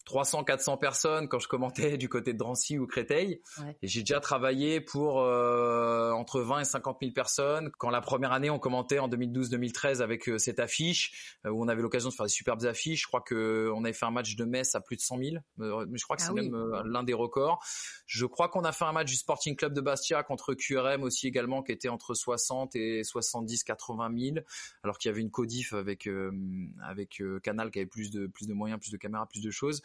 300, 400 personnes quand je commentais du côté de Drancy ou Créteil. Et j'ai déjà travaillé pour euh, entre 20 et 50 000 personnes. Quand la première année, on commentait en 2012-2013 avec euh, cette affiche euh, où on avait l'occasion de faire des superbes affiches. Je crois que on avait fait un match de Metz à plus de 100 000. mais je crois que ah c'est même l'un des records. Je crois qu'on a fait un match du Sporting Club de Bastia contre QRM aussi également qui était entre 60 et 70, 80 000. Alors qu'il y avait une codif avec avec Canal qui avait plus de plus de moyens, plus de caméras, plus de choses.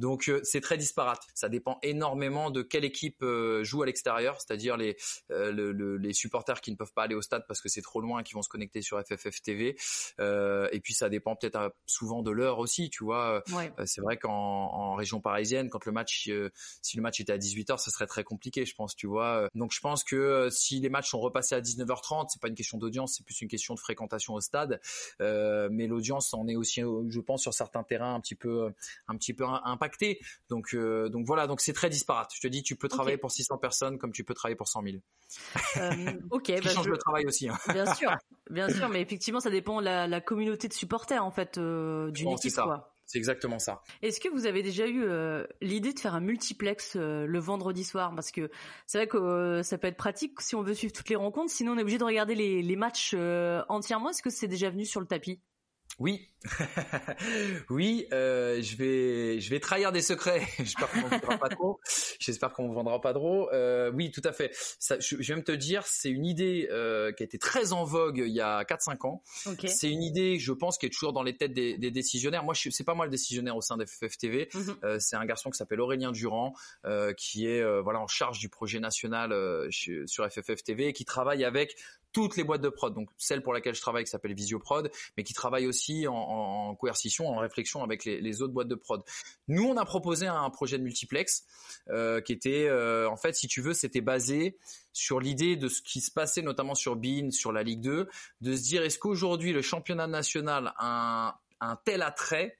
Donc euh, c'est très disparate. Ça dépend énormément de quelle équipe euh, joue à l'extérieur, c'est-à-dire les euh, les supporters qui ne peuvent pas aller au stade parce que c'est trop loin, qui vont se connecter sur FFF TV. et puis ça dépend peut-être souvent de l'heure aussi, tu vois. c'est vrai qu'en région parisienne, quand le match, si le match était à 18h, ce serait très compliqué, je pense, tu vois. Donc je pense que si les matchs sont repassés à 19h30, c'est pas une question d'audience, c'est plus une question de fréquentation au stade. mais l'audience en est aussi, je pense, sur certains terrains un petit peu, un petit peu impacté. Donc, euh, donc voilà, donc c'est très disparate. Je te dis, tu peux travailler pour 600 personnes comme tu peux travailler pour 100 000. Euh, ok, qui bah, change le travail aussi. Hein. Bien sûr, bien sûr, mais effectivement, ça dépend de la, communauté de supporters en fait euh, d'une équipe. Quoi. C'est exactement ça. Est-ce que vous avez déjà eu euh, l'idée de faire un multiplex le vendredi soir? Parce que c'est vrai que ça peut être pratique si on veut suivre toutes les rencontres. Sinon, on est obligé de regarder les, les matchs entièrement. Est-ce que c'est déjà venu sur le tapis? Oui, oui, euh, je vais, je vais trahir des secrets. J'espère qu'on ne vendra pas trop. J'espère qu'on vendra pas trop. Euh, oui, tout à fait. Ça, je, je, vais même te dire, c'est une idée euh, qui a été très en vogue il y a 4-5 ans. C'est une idée, je pense, qui est toujours dans les têtes des, des décisionnaires. Moi, c'est pas moi le décisionnaire au sein de FFTV. Mhm. euh, c'est un garçon qui s'appelle Aurélien Durand, euh, qui est euh, voilà en charge du projet national sur FFFTV et qui travaille avec toutes les boîtes de prod, donc celle pour laquelle je travaille qui s'appelle Visioprod, mais qui travaille aussi en, coercition, en réflexion avec les, autres boîtes de prod. Nous, on a proposé un projet de multiplex euh, qui était, euh, en fait, si tu veux, c'était basé sur l'idée de ce qui se passait notamment sur Bean, sur la Ligue 2, de se dire est-ce qu'aujourd'hui le championnat national a un tel attrait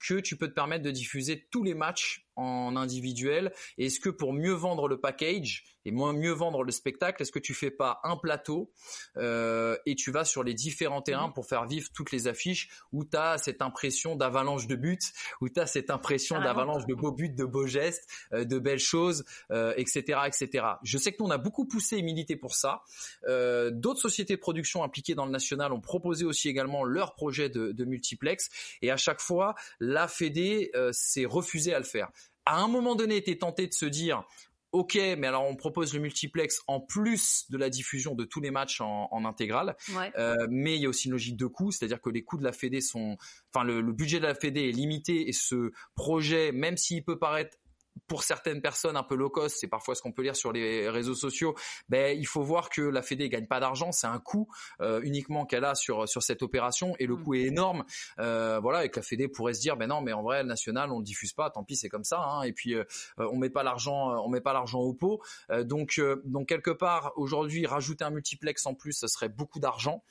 que tu peux te permettre de diffuser tous les matchs en individuel Est-ce que pour mieux vendre le package, et moins mieux vendre le spectacle, est-ce que tu fais pas un plateau euh, et tu vas sur les différents terrains pour faire vivre toutes les affiches où tu as cette impression d'avalanche de buts, où tu as cette impression d'avalanche de beaux buts, de beaux gestes, euh, de belles choses, euh, etc., etc. Je sais que nous on a beaucoup poussé et milité pour ça. Euh, D'autres sociétés de production impliquées dans le national ont proposé aussi également leur projet de, de multiplex et à chaque fois la Fédé euh, s'est refusée à le faire à un moment donné, était tenté de se dire Ok, mais alors on propose le multiplex en plus de la diffusion de tous les matchs en, en intégrale. Euh, mais il y a aussi une logique de coût, c'est-à-dire que les coûts de la Fédé sont, enfin le, le, budget de la Fédé est limité et ce projet, même s'il peut paraître pour certaines personnes un peu low cost, c'est parfois ce qu'on peut lire sur les réseaux sociaux, ben il faut voir que la Fédé gagne pas d'argent, c'est un coût euh, uniquement qu'elle a sur sur cette opération et le mm. coût est énorme. Euh, voilà, et que la Fédé pourrait se dire ben non, mais en vrai le national on le diffuse pas, tant pis c'est comme ça. Hein, et puis euh, on met pas l'argent, on met pas l'argent au pot. donc donc quelque part aujourd'hui rajouter un multiplex en plus, ça serait beaucoup d'argent.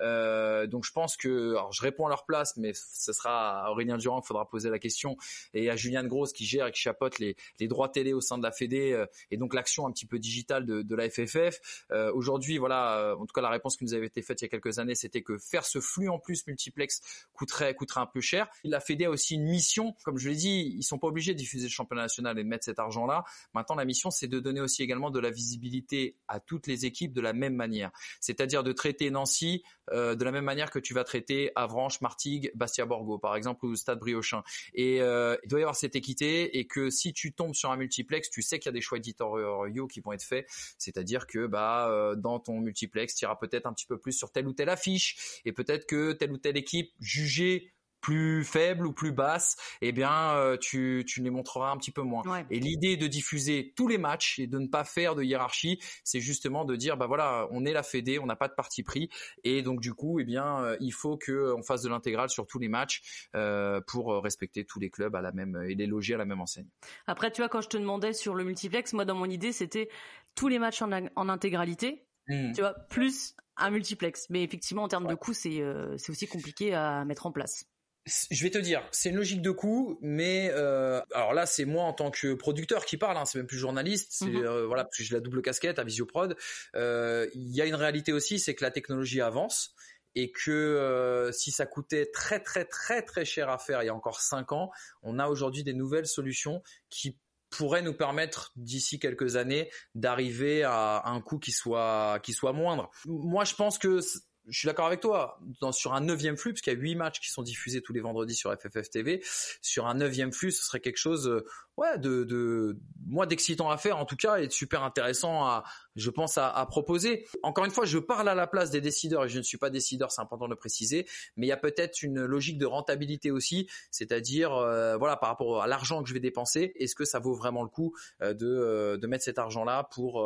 donc je pense que alors je réponds à leur place, mais ce sera à Aurélien Durand qu'il faudra poser la question et à Julien Grosse qui gère et qui chapote les les droits télé au sein de la Fédé euh, et donc l'action un petit peu digitale de, la FFF. Euh, aujourd'hui, voilà, euh, en tout cas la réponse qui nous avait été faite il y a quelques années, c'était que faire ce flux en plus multiplex coûterait coûterait un peu cher. La Fédé a aussi une mission, comme je l'ai dit, ils sont pas obligés de diffuser le championnat national et de mettre cet argent-là. Maintenant, la mission, c'est de donner aussi également de la visibilité à toutes les équipes de la même manière, c'est-à-dire de traiter Nancy de la même manière que tu vas traiter Avranches, Martigues, Bastia-Borgo, par exemple, ou Stade Briochin. Et il doit y avoir cette équité et que si tu tombes sur un multiplex, tu sais qu'il y a des choix éditoriaux qui vont être faits, c'est-à-dire que bah euh, dans ton multiplex, tu iras peut-être un petit peu plus sur telle ou telle affiche. Et peut-être que telle ou telle équipe jugée plus faible ou plus basse, eh bien euh, tu, tu les montreras un petit peu moins. Et l'idée de diffuser tous les matchs et de ne pas faire de hiérarchie, c'est justement de dire bah voilà, on est la Fédé, on n'a pas de parti pris et donc du coup, eh bien euh, il faut que on fasse de l'intégral sur tous les matchs euh, pour respecter tous les clubs à la même et les loger à la même enseigne. Après tu vois quand je te demandais sur le multiplex, moi dans mon idée, c'était tous les matchs en, en intégralité, mmh. tu vois, plus un multiplex. Mais effectivement, en termes de coût, c'est c'est aussi compliqué à mettre en place je vais te dire, c'est une logique de coût, mais euh, alors là, c'est moi en tant que producteur qui parle, hein, c'est même plus journaliste, c'est mhm. euh, voilà parce que j'ai la double casquette à Visioprod. Euh, il y a une réalité aussi, c'est que la technologie avance et que euh, si ça coûtait très très très très cher à faire il y a encore cinq ans, on a aujourd'hui des nouvelles solutions qui pourraient nous permettre d'ici quelques années d'arriver à un coût qui soit qui soit moindre. Moi, je pense que je suis d'accord avec toi. Dans, sur un neuvième flux, parce qu'il y a huit matchs qui sont diffusés tous les vendredis sur FFF TV, sur un neuvième flux, ce serait quelque chose, euh, ouais, de, de moi d'excitant à faire en tout cas et de super intéressant à, je pense à, à, proposer. Encore une fois, je parle à la place des décideurs et je ne suis pas décideur, c'est important de le préciser, mais il y a peut-être une logique de rentabilité aussi, c'est-à-dire euh, voilà par rapport à l'argent que je vais dépenser, est-ce que ça vaut vraiment le coup euh, de, de mettre cet argent-là pour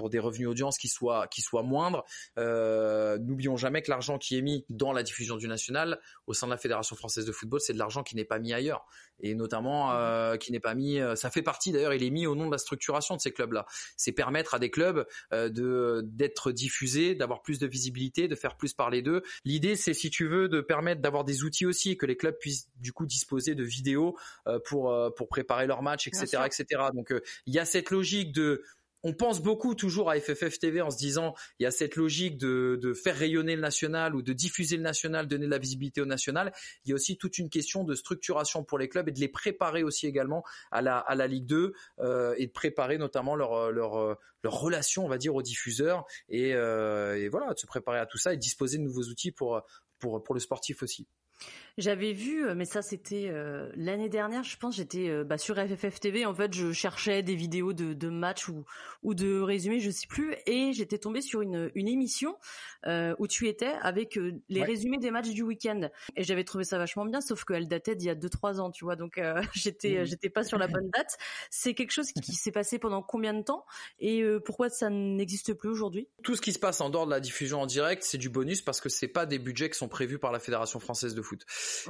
pour des revenus audience qui soient qui soient moindres. N'oublions jamais que l'argent qui est mis dans la diffusion du national au sein de la Fédération française de football, c'est de l'argent qui n'est pas mis ailleurs et notamment euh, qui n'est pas mis. Euh, ça fait partie d'ailleurs, il est mis au nom de la structuration de ces clubs-là. C'est permettre à des clubs euh, de d'être diffusés, d'avoir plus de visibilité, de faire plus parler d'eux. L'idée, c'est si tu veux, de permettre d'avoir des outils aussi, que les clubs puissent du coup disposer de vidéos pour pour préparer leurs matchs, etc., etc. Donc il y a cette logique de on pense beaucoup toujours à FFF TV en se disant il y a cette logique de, de, faire rayonner le national ou de diffuser le national, donner de la visibilité au national. Il y a aussi toute une question de structuration pour les clubs et de les préparer aussi également à la, à la Ligue 2 euh, et de préparer notamment leur, leur, leur relation, on va dire, aux diffuseurs et, euh, et voilà, de se préparer à tout ça et disposer de nouveaux outils pour, pour, pour le sportif aussi. J'avais vu, euh, mais ça c'était euh, l'année dernière, je pense. J'étais euh, bah, sur FFF TV. En fait, je cherchais des vidéos de, de matchs ou, ou de résumés, je sais plus, et j'étais tombée sur une, une émission où tu étais avec les résumés des matchs du week-end. Et j'avais trouvé ça vachement bien, sauf qu'elle datait d'il y a 2-3 ans, tu vois. Donc j'étais mmh. j'étais pas sur la bonne date. C'est quelque chose qui, s'est passé pendant combien de temps? Et pourquoi ça n'existe plus aujourd'hui? Tout ce qui se passe en dehors de la diffusion en direct, c'est du bonus parce que c'est pas des budgets qui sont prévus par la Fédération française de foot.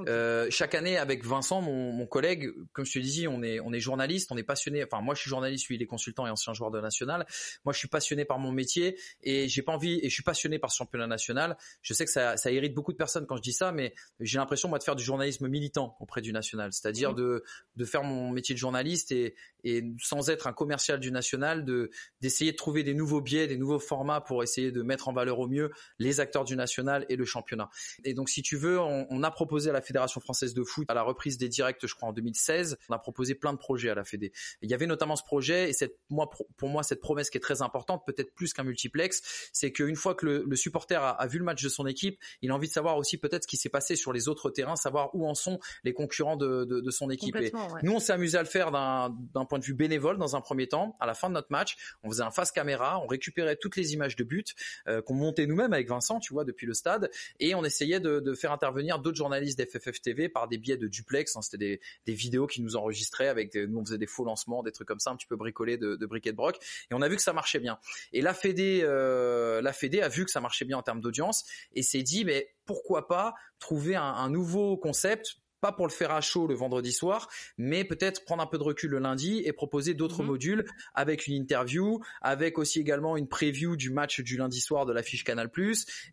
Euh, chaque année, avec Vincent, mon, mon, collègue, comme je te disais, on est on est journaliste, on est passionné. Enfin, moi, je suis journaliste, lui, il est consultant et ancien joueur de national. Moi, je suis passionné par mon métier et j'ai pas envie et je suis passionné par ce championnat national. Je sais que ça, ça irrite beaucoup de personnes quand je dis ça, mais j'ai l'impression moi de faire du journalisme militant auprès du national, c'est-à-dire de de faire mon métier de journaliste et et sans être un commercial du national, de d'essayer de trouver des nouveaux biais, des nouveaux formats pour essayer de mettre en valeur au mieux les acteurs du national et le championnat. Et donc, si tu veux, on, on a proposé à la Fédération française de foot à la reprise des directs, je crois en 2016. On a proposé plein de projets à la Fédé. il y avait notamment ce projet et cette, moi, pour moi, cette promesse qui est très importante, peut-être plus qu'un multiplex, c'est qu'une fois que le, supporter a, vu le match de son équipe, il a envie de savoir aussi peut-être ce qui s'est passé sur les autres terrains, savoir où en sont les concurrents de, de, son équipe. Et Nous, on s'est amusé à le faire d'un point de vue bénévole dans un premier temps. À la fin de notre match, on faisait un face caméra, on récupérait toutes les images de but euh, qu'on montait nous-mêmes avec Vincent, tu vois, depuis le stade, et on essayait de, de faire intervenir d'autres journalistes journalistes d'FFF TV par des biais de duplex. Hein. C'était des, des, vidéos qui nous enregistraient avec nous on faisait des faux lancements, des trucs comme ça, un petit peu bricolés de, de briquet de broc. Et on a vu que ça marchait bien. Et la Fédé, euh, a vu que ça marchait bien en termes d'audience et s'est dit mais pourquoi pas trouver un nouveau concept pas pour le faire à chaud le vendredi soir, mais peut-être prendre un peu de recul le lundi et proposer d'autres mhm. modules avec une interview, avec aussi également une preview du match du lundi soir de l'affiche Canal+,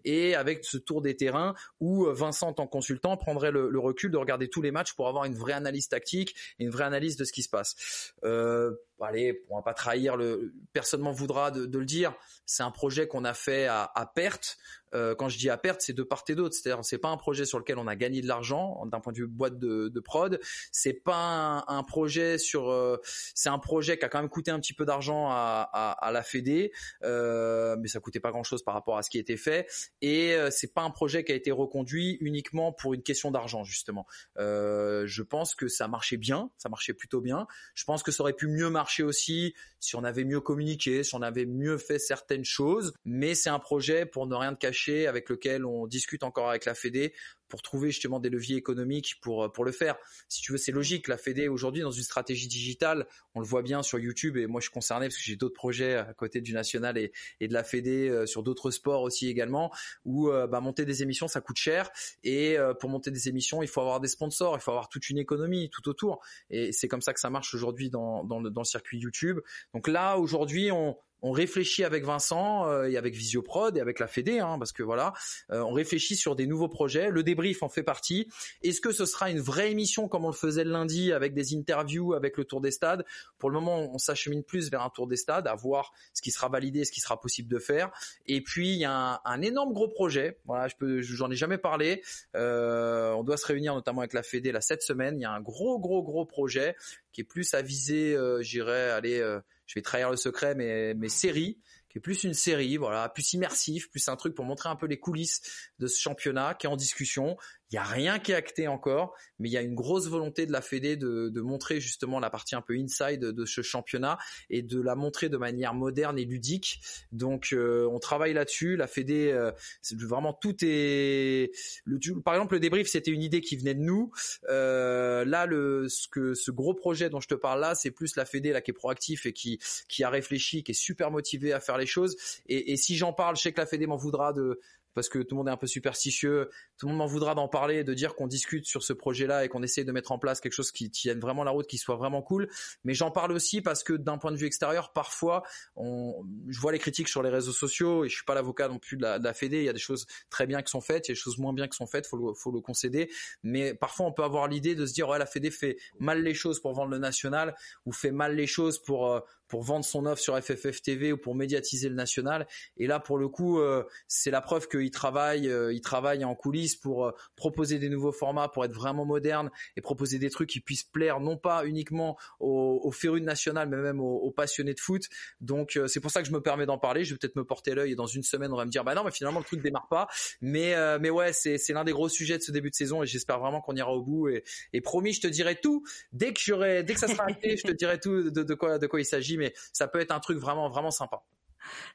et avec ce tour des terrains où euh, Vincent, en tant que consultant, prendrait le, recul de regarder tous les matchs pour avoir une vraie analyse tactique et une vraie analyse de ce qui se passe. Euh, allez, on va pas trahir le, personne m'en voudra de, le dire. C'est un projet qu'on a fait à, perte. Euh, quand je dis à perte, c'est de part et d'autre. C'est-à-dire, c'est pas un projet sur lequel on a gagné de l'argent d'un point de vue boîte de, de prod. C'est pas un, projet sur. Euh, c'est un projet qui a quand même coûté un petit peu d'argent à, la Fédé, euh, mais ça coûtait pas grand-chose par rapport à ce qui était fait. Et c'est pas un projet qui a été reconduit uniquement pour une question d'argent justement. Je pense que ça marchait bien, ça marchait plutôt bien. Je pense que ça aurait pu mieux marcher aussi si on avait mieux communiqué, si on avait mieux fait certaines choses. Mais c'est un projet pour ne rien te cacher avec lequel on discute encore avec la Fédé pour trouver justement des leviers économiques pour euh, pour le faire. Si tu veux, c'est logique. La Fédé aujourd'hui dans une stratégie digitale, on le voit bien sur YouTube et moi je suis concerné parce que j'ai d'autres projets à côté du national et, et de la Fédé euh, sur d'autres sports aussi également où euh, bah, monter des émissions ça coûte cher et pour monter des émissions il faut avoir des sponsors, il faut avoir toute une économie tout autour et c'est comme ça que ça marche aujourd'hui dans dans le, dans le circuit YouTube. Donc là aujourd'hui on on réfléchit avec Vincent euh, et avec Visioprod et avec la Fédé, hein, parce que voilà, euh, on réfléchit sur des nouveaux projets. Le débrief en fait partie. Est-ce que ce sera une vraie émission comme on le faisait le lundi avec des interviews, avec le tour des stades? Pour le moment, on s'achemine plus vers un tour des stades, à voir ce qui sera validé, ce qui sera possible de faire. Et puis il y a un, énorme gros projet. Voilà, je peux, j'en ai jamais parlé. Euh, on doit se réunir notamment avec la Fédé là cette semaine. Il y a un gros, gros, gros projet qui est plus à viser, j'irais aller je vais trahir le secret, mais mes séries, qui est plus une série, voilà, plus immersif, plus un truc pour montrer un peu les coulisses de ce championnat qui est en discussion. Il y a rien qui est acté encore, mais il y a une grosse volonté de la Fédé de, de montrer justement la partie un peu inside de ce championnat et de la montrer de manière moderne et ludique. Donc euh, on travaille là-dessus. La Fédé, euh, vraiment tout est. Le, par exemple, le débrief, c'était une idée qui venait de nous. Euh, là, le ce que ce gros projet dont je te parle là, c'est plus la Fédé là qui est proactif et qui qui a réfléchi, qui est super motivé à faire les choses. Et, et si j'en parle, je sais que la Fédé m'en voudra de parce que tout le monde est un peu superstitieux, tout le monde m'en voudra d'en parler, de dire qu'on discute sur ce projet-là et qu'on essaye de mettre en place quelque chose qui tienne vraiment la route, qui soit vraiment cool. Mais j'en parle aussi parce que d'un point de vue extérieur, parfois, je vois les critiques sur les réseaux sociaux et je suis pas l'avocat non plus de la, de Fédé. Il y a des choses très bien qui sont faites, il y a des choses moins bien qui sont faites, faut le, faut le concéder. Mais parfois, on peut avoir l'idée de se dire ouais, la Fédé fait mal les choses pour vendre le national ou fait mal les choses pour euh, pour vendre son offre sur FFF TV ou pour médiatiser le national. Et là, pour le coup, euh, c'est la preuve qu'il travaille, euh, il travaille en coulisses pour euh, proposer des nouveaux formats, pour être vraiment moderne et proposer des trucs qui puissent plaire non pas uniquement aux, aux férus national, mais même aux, passionnés de foot. Donc c'est pour ça que je me permets d'en parler. Je vais peut-être me porter l'œil et dans une semaine, on va me dire bah non, mais finalement le truc démarre pas. Mais mais ouais, c'est c'est l'un des gros sujets de ce début de saison et j'espère vraiment qu'on ira au bout. Et, promis, je te dirai tout dès que j'aurai, dès que ça sera acté, je te dirai tout de quoi de quoi il s'agit mais ça peut être un truc vraiment, vraiment sympa.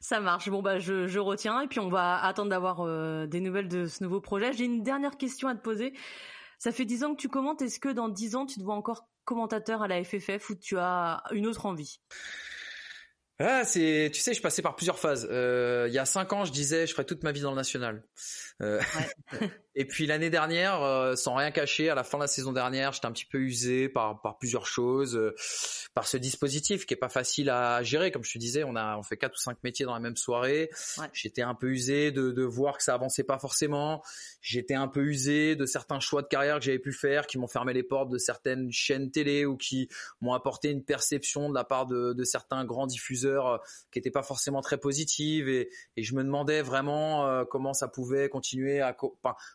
Ça marche. Bon bah je, retiens et puis on va attendre d'avoir euh, des nouvelles de ce nouveau projet. J'ai une dernière question à te poser. Ça fait dix ans que tu commentes. Est-ce que dans dix ans tu te vois encore commentateur à la FFF ou tu as une autre envie? Ah, c'est, tu sais, je passais par plusieurs phases. Euh, il y a cinq ans, je disais, je ferais toute ma vie dans le national. Euh, et puis l'année dernière, euh, sans rien cacher, à la fin de la saison dernière, j'étais un petit peu usé par par plusieurs choses, euh, par ce dispositif qui est pas facile à gérer. Comme je te disais, on a on fait quatre ou cinq métiers dans la même soirée. J'étais un peu usé de de voir que ça avançait pas forcément. J'étais un peu usé de certains choix de carrière que j'avais pu faire, qui m'ont fermé les portes de certaines chaînes télé ou qui m'ont apporté une perception de la part de de certains grands diffuseurs qui n'était pas forcément très positive. Et, et je me demandais vraiment comment ça pouvait continuer à,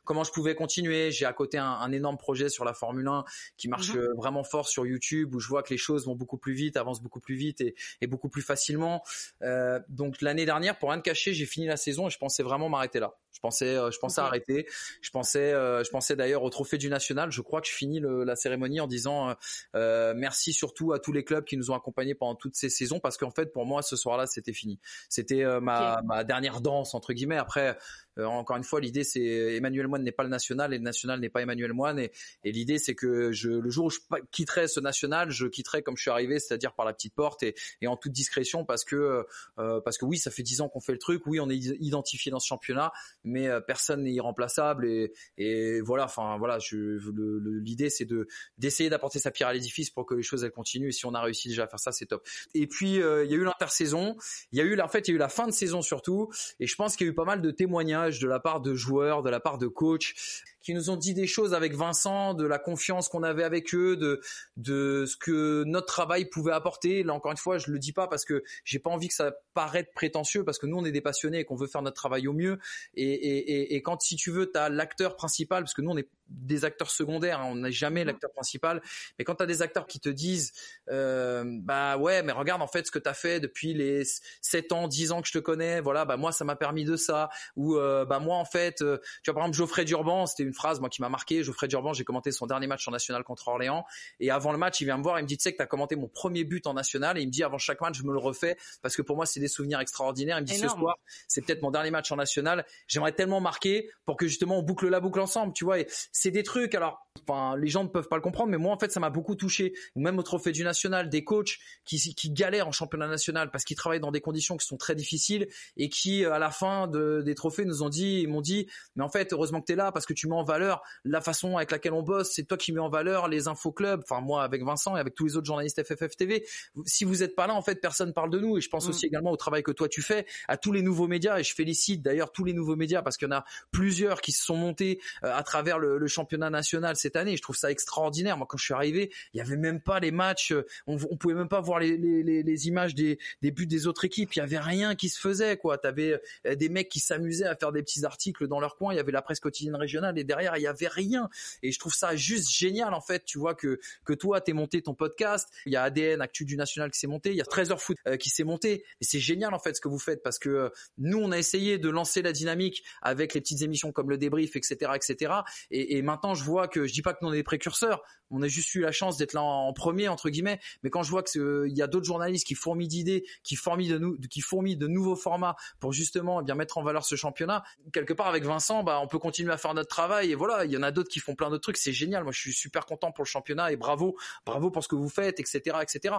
comment je pouvais continuer. J'ai à côté un, énorme projet sur la Formule 1 qui marche mhm. euh, vraiment fort sur YouTube où je vois que les choses vont beaucoup plus vite, avancent beaucoup plus vite et, beaucoup plus facilement. Euh, donc l'année dernière, pour rien de cacher, j'ai fini la saison et je pensais vraiment m'arrêter là. Je pensais, euh, je pensais arrêter. Je pensais, je pensais d'ailleurs au trophée du national. Je crois que je finis la cérémonie en disant merci surtout à tous les clubs qui nous ont accompagnés pendant toutes ces saisons parce qu'en fait pour moi ce soir-là c'était fini. C'était ma, ma dernière danse entre guillemets. Après encore une fois, l'idée c'est Emmanuel Moine n'est pas le national et le national n'est pas Emmanuel Moine. Et, et l'idée c'est que je, le jour où je quitterai ce national, je quitterai comme je suis arrivé, c'est-à-dire par la petite porte et, et, en toute discrétion parce que parce que oui, ça fait dix ans qu'on fait le truc, oui, on est identifié dans ce championnat, mais personne n'est irremplaçable et, et voilà, enfin voilà, l'idée c'est de d'essayer d'apporter sa pierre à l'édifice pour que les choses elles continuent. Et si on a réussi déjà à faire ça, c'est top. Et puis euh, il y a eu l'intersaison, il y a eu en fait il y a eu la fin de saison surtout. Et je pense qu'il y a eu pas mal de témoignages de la part de joueurs, de la part de coachs qui nous ont dit des choses avec Vincent, de la confiance qu'on avait avec eux, de de ce que notre travail pouvait apporter. Là encore une fois, je le dis pas parce que j'ai pas envie que ça paraisse prétentieux parce que nous on est des passionnés et qu'on veut faire notre travail au mieux. Et, et, et quand si tu veux, tu as l'acteur principal parce que nous on est des acteurs secondaires, hein, on n'est jamais mmh. l'acteur principal. Mais quand tu as des acteurs qui te disent, euh, bah ouais, mais regarde en fait ce que tu as fait depuis les 7 ans, 10 ans que je te connais, voilà, bah moi ça m'a permis de ça. Ou euh, bah moi en fait, euh, tu vois par exemple Geoffrey Durban, c'était une phrase moi qui m'a marqué. Geoffrey Durban, j'ai commenté son dernier match en national contre Orléans et avant le match, il vient me voir, il me dit tu sais que tu as commenté mon premier but en national et il me dit avant chaque match je me le refais parce que pour moi c'est des souvenirs extraordinaires. Il me dit ce soir c'est peut-être mon dernier match en national, j'aimerais tellement marquer pour que justement on boucle la boucle ensemble, tu vois. Et c'est des trucs. Alors, enfin, les gens ne peuvent pas le comprendre, mais moi, en fait, ça m'a beaucoup touché. Même au trophée du national, des coachs qui, qui galèrent en championnat national parce qu'ils travaillent dans des conditions qui sont très difficiles et qui, à la fin de, des trophées, nous ont dit, ils m'ont dit, mais en fait, heureusement que tu es là parce que tu mets en valeur la façon avec laquelle on bosse. C'est toi qui mets en valeur les infos clubs. Enfin, moi, avec Vincent et avec tous les autres journalistes FFF TV. Si vous êtes pas là, en fait, personne parle de nous. Et je pense mm. aussi également au travail que toi tu fais, à tous les nouveaux médias. Et je félicite d'ailleurs tous les nouveaux médias parce qu'il y en a plusieurs qui se sont montés euh, à travers le, le championnat national cette année. Je trouve ça extraordinaire. Moi, quand je suis arrivé, il y avait même pas les matchs. Euh, on, on pouvait même pas voir les, images des, buts des autres équipes. Il y avait rien qui se faisait, quoi. T'avais euh, des mecs qui s'amusaient à faire des petits articles dans leur coin. Il y avait la presse quotidienne régionale et derrière, il y avait rien. Et je trouve ça juste génial, en fait. Tu vois que, que toi, t'es monté ton podcast. Il y a ADN, Actu du National qui s'est monté. Il y a 13 heures foot euh, qui s'est monté. Et c'est génial, en fait, ce que vous faites parce que nous, on a essayé de lancer la dynamique avec les petites émissions comme le débrief, etc., etc. Et, et maintenant, je vois que je dis pas que nous on est des précurseurs, on a juste eu la chance d'être là en, premier entre guillemets. Mais quand je vois que il y a d'autres journalistes qui fourmillent d'idées, qui fourmillent de nous, qui fourmillent de nouveaux formats pour justement eh bien mettre en valeur ce championnat, quelque part avec Vincent, bah on peut continuer à faire notre travail et voilà. Il y en a d'autres qui font plein d'autres trucs, c'est génial. Moi je suis super content pour le championnat et bravo, bravo pour ce que vous faites, etc., etc.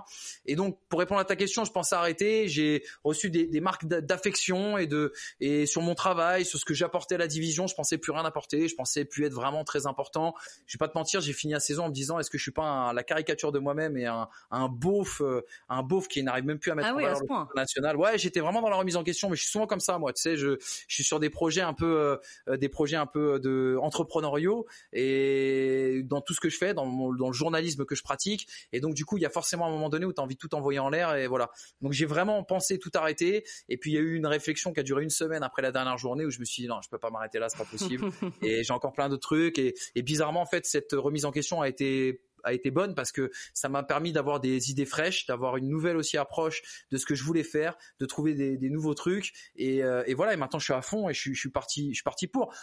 Et donc pour répondre à ta question, je pense arrêter. J'ai reçu des, des marques d'affection et de et sur mon travail, sur ce que j'apportais à la division, je pensais plus rien apporter, je pensais plus être vraiment très important. Je vais pas te mentir, j'ai fini la saison en me disant est-ce que je suis pas la caricature de moi-même et un, un beauf, euh, un beauf qui n'arrive même plus à mettre ah en valeur le national. Ouais, j'étais vraiment dans la remise en question, mais je suis souvent comme ça, moi. Tu sais, je, je suis sur des projets un peu, euh, des projets un peu de entrepreneuriaux et dans tout ce que je fais, dans, dans le journalisme que je pratique. Et donc du coup, il y a forcément un moment donné où tu as envie de tout envoyer en l'air et voilà. Donc j'ai vraiment pensé tout arrêter. Et puis il y a eu une réflexion qui a duré une semaine après la dernière journée où je me suis dit non, je peux pas m'arrêter là, c'est pas possible. et j'ai encore plein de trucs. Et, bizarrement, en fait, cette remise en question a été a été bonne parce que ça m'a permis d'avoir des idées fraîches, d'avoir une nouvelle aussi approche de ce que je voulais faire, de trouver des, nouveaux trucs et, euh, et, voilà. Et maintenant je suis à fond et je suis parti, je suis parti pour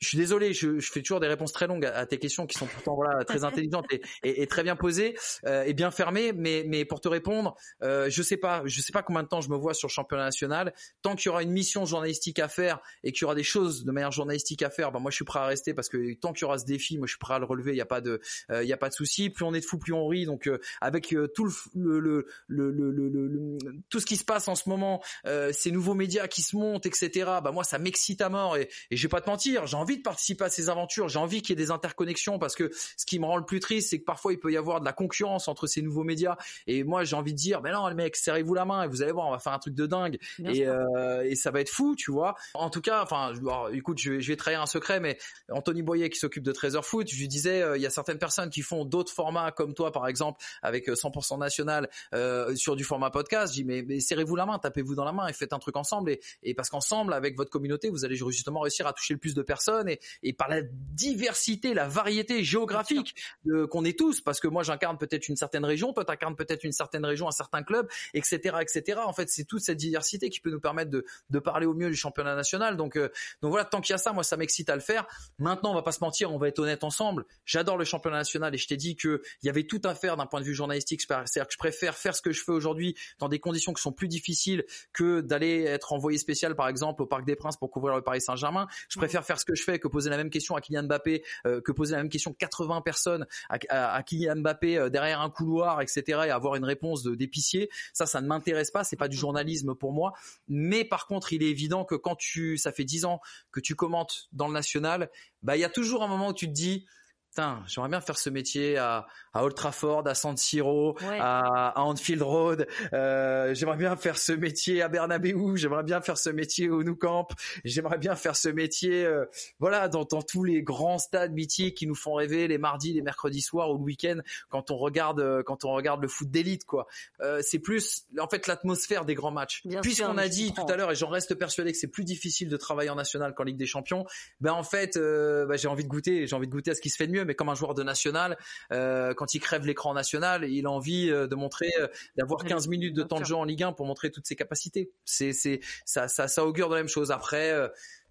je suis désolé, je, je, fais toujours des réponses très longues à, tes questions qui sont pourtant voilà très intelligentes et, et, et très bien posées euh, et bien fermées. Mais, mais pour te répondre, euh, je sais pas, je sais pas combien de temps je me vois sur le championnat national. Tant qu'il y aura une mission journalistique à faire et qu'il y aura des choses de manière journalistique à faire, ben moi je suis prêt à rester parce que tant qu'il y aura ce défi, moi je suis prêt à le relever. Il y a pas de, euh, il y a pas de souci. Plus on est de fou, plus on rit. Donc euh, avec euh, tout le le, le, le, le, tout ce qui se passe en ce moment, ces nouveaux médias qui se montent, etc. Bah moi ça m'excite à mort et, et je vais pas te mentir, j'ai envie de participer à ces aventures. J'ai envie qu'il y ait des interconnexions parce que ce qui me rend le plus triste, c'est que parfois il peut y avoir de la concurrence entre ces nouveaux médias. Et moi, j'ai envie de dire, mais non, les mecs, serrez-vous la main et vous allez voir, on va faire un truc de dingue et, euh, et ça va être fou, tu vois. En tout cas, enfin, écoute, je vais, je vais trahir un secret, mais Anthony Boyer qui s'occupe de Trésor Foot, je lui disais, euh, il y a certaines personnes qui font d'autres formats comme toi, par exemple, avec 100% euh, national euh, sur du format podcast. Je dis, mais, mais serrez-vous la main, tapez-vous dans la main et faites un truc ensemble. Et, et parce qu'ensemble, avec votre communauté, vous allez justement réussir à toucher le plus de personnes personnes et, et par la diversité, la variété géographique qu'on est tous, parce que moi j'incarne peut-être une certaine région, toi t'incarnes peut-être une certaine région, un certain club, etc., etc. En fait, c'est toute cette diversité qui peut nous permettre de, de parler au mieux du championnat national. Donc, euh, donc voilà, tant qu'il y a ça, moi ça m'excite à le faire. Maintenant, on va pas se mentir, on va être honnête ensemble. J'adore le championnat national et je t'ai dit que il y avait tout à faire d'un point de vue journalistique. C'est-à-dire que je préfère faire ce que je fais aujourd'hui dans des conditions qui sont plus difficiles que d'aller être envoyé spécial, par exemple, au Parc des Princes pour couvrir le Paris Saint-Germain. Je préfère faire ce que je que poser la même question à Kylian Mbappé, euh, que poser la même question 80 personnes à, Kylian Mbappé euh, derrière un couloir, etc. et avoir une réponse d'épicier. Ça, ça ne m'intéresse pas. C'est pas du journalisme pour moi. Mais par contre, il est évident que quand tu, ça fait 10 ans que tu commentes dans le national, bah il y a toujours un moment où tu te dis j'aimerais bien faire ce métier à, à Old Trafford, à San Siro, à, à, Anfield Road. Euh, j'aimerais bien faire ce métier à Bernabeu. J'aimerais bien faire ce métier au Nou Camp. J'aimerais bien faire ce métier, euh, voilà, dans, dans, tous les grands stades mythiques qui nous font rêver les mardis, les mercredis soirs ou le week-end quand on regarde, euh, quand on regarde le foot d'élite, quoi. Euh, c'est plus, en fait, l'atmosphère des grands matchs. Puisqu'on a dit tout à l'heure, et j'en reste persuadé que c'est plus difficile de travailler en national qu'en Ligue des Champions, ben en fait, ben, j'ai envie de goûter, j'ai envie de goûter à ce qui se fait de mieux mais comme un joueur de national, euh, quand il crève l'écran national, il a envie euh, de montrer, euh, d'avoir 15 minutes de temps de jeu en Ligue 1 pour montrer toutes ses capacités. C'est, c'est, ça, ça, ça augure de la même chose. Après,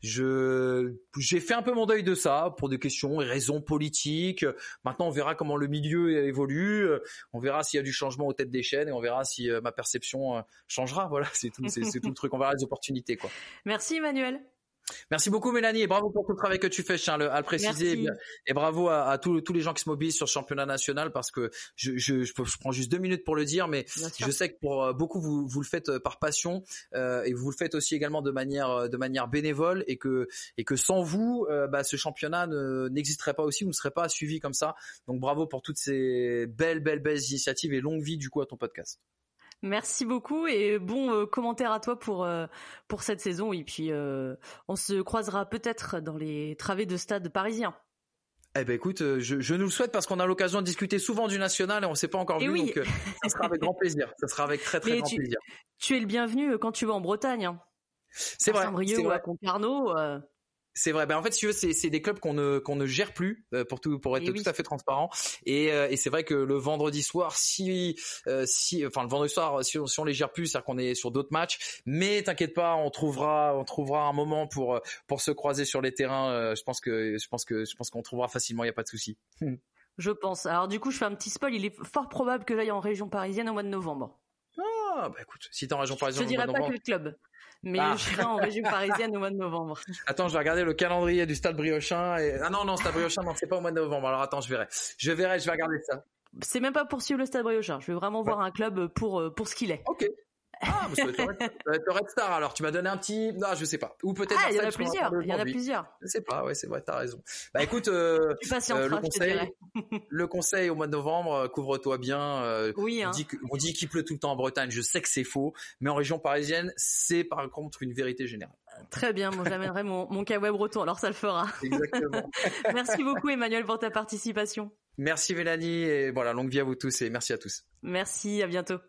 je j'ai fait un peu mon deuil de ça pour des questions et raisons politiques. Maintenant, on verra comment le milieu évolue. On verra s'il y a du changement aux têtes des chaînes et on verra si ma perception changera. Voilà, c'est tout, c'est, tout le truc. On verra les opportunités, quoi. Merci, Emmanuel. Merci beaucoup Mélanie et bravo pour tout le travail que tu fais, je tiens à le, préciser. Et, bravo à, tous, les gens qui se mobilisent sur ce championnat national parce que je, je, prends juste deux minutes pour le dire, mais je sais que pour euh, beaucoup vous, vous le faites euh, par passion euh, et vous le faites aussi également de manière de manière bénévole et que et que sans vous, bah, ce championnat n'existerait pas aussi, vous ne serez pas suivi comme ça. Donc bravo pour toutes ces belles belles belles initiatives et longue vie du coup à ton podcast. Merci beaucoup et bon euh, commentaire à toi pour euh, pour cette saison. Et puis euh, on se croisera peut-être dans les travées de stade parisiens. Eh ben écoute, je, je nous le souhaite parce qu'on a l'occasion de discuter souvent du national et on s'est pas encore vu, donc ça sera avec grand plaisir. Ça sera avec très très grand plaisir. Tu es le bienvenu quand tu vas en Bretagne. Hein. C'est vrai. C'est vrai. à Concarneau. C'est vrai. Ben en fait, si tu veux, c'est des clubs qu'on ne qu'on ne gère plus euh, pour tout pour être tout à fait transparent. Et, euh, et c'est vrai que le vendredi soir, si euh, si enfin le vendredi soir, si, on, si on les gère plus, c'est-à-dire qu'on est sur d'autres matchs. Mais t'inquiète pas, on trouvera on trouvera un moment pour pour se croiser sur les terrains. je pense que je pense que je pense qu'on trouvera facilement. Il y a pas de souci. je pense. Alors du coup, je fais un petit spoil. Il est fort probable que j'aille en région parisienne au mois de novembre. Ah bah écoute, si t'es en région parisienne, je dirais pas que le club mais ah. je serai en région parisienne au mois de novembre. Attends, je vais regarder le calendrier du Stade Briochin. Et... Ah non, non, Stade Briochin, non, c'est pas au mois de novembre. Alors attends, je verrai. Je verrai, je vais regarder ça. C'est même pas pour suivre le Stade Briochin. Je veux vraiment voir un club pour euh, pour ce qu'il est. Ok, ah, ça va être Red Star alors. Tu m'as donné un petit. Non, je sais pas. Ou peut-être. Ah, il y en a plusieurs. Il y en a plusieurs. Je sais pas. Ouais, c'est vrai. T'as raison. Bah écoute, euh, euh le conseil, le conseil au mois de novembre, euh, couvre-toi bien. Euh, oui. Hein. On dit, qu'il pleut tout le temps en Bretagne. Je sais que c'est faux, mais en région parisienne, c'est par contre une vérité générale. Très bien, moi j'amènerai mon, mon breton, alors ça le fera. Exactement. merci beaucoup Emmanuel pour ta participation. Merci Mélanie et voilà, longue vie à vous tous et merci à tous. Merci, à bientôt.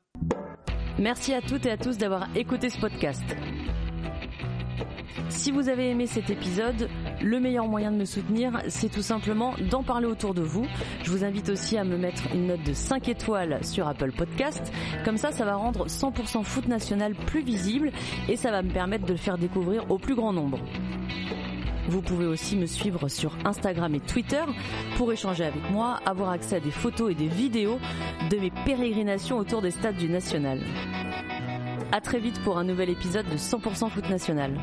Merci à toutes et à tous d'avoir écouté ce podcast. Si vous avez aimé cet épisode, le meilleur moyen de me soutenir, c'est tout simplement d'en parler autour de vous. Je vous invite aussi à me mettre une note de 5 étoiles sur Apple Podcast. Comme ça, ça va rendre 100% foot national plus visible et ça va me permettre de le faire découvrir au plus grand nombre. Vous pouvez aussi me suivre sur Instagram et Twitter pour échanger avec moi, avoir accès à des photos et des vidéos de mes pérégrinations autour des stades du National. À très vite pour un nouvel épisode de 100% Foot National.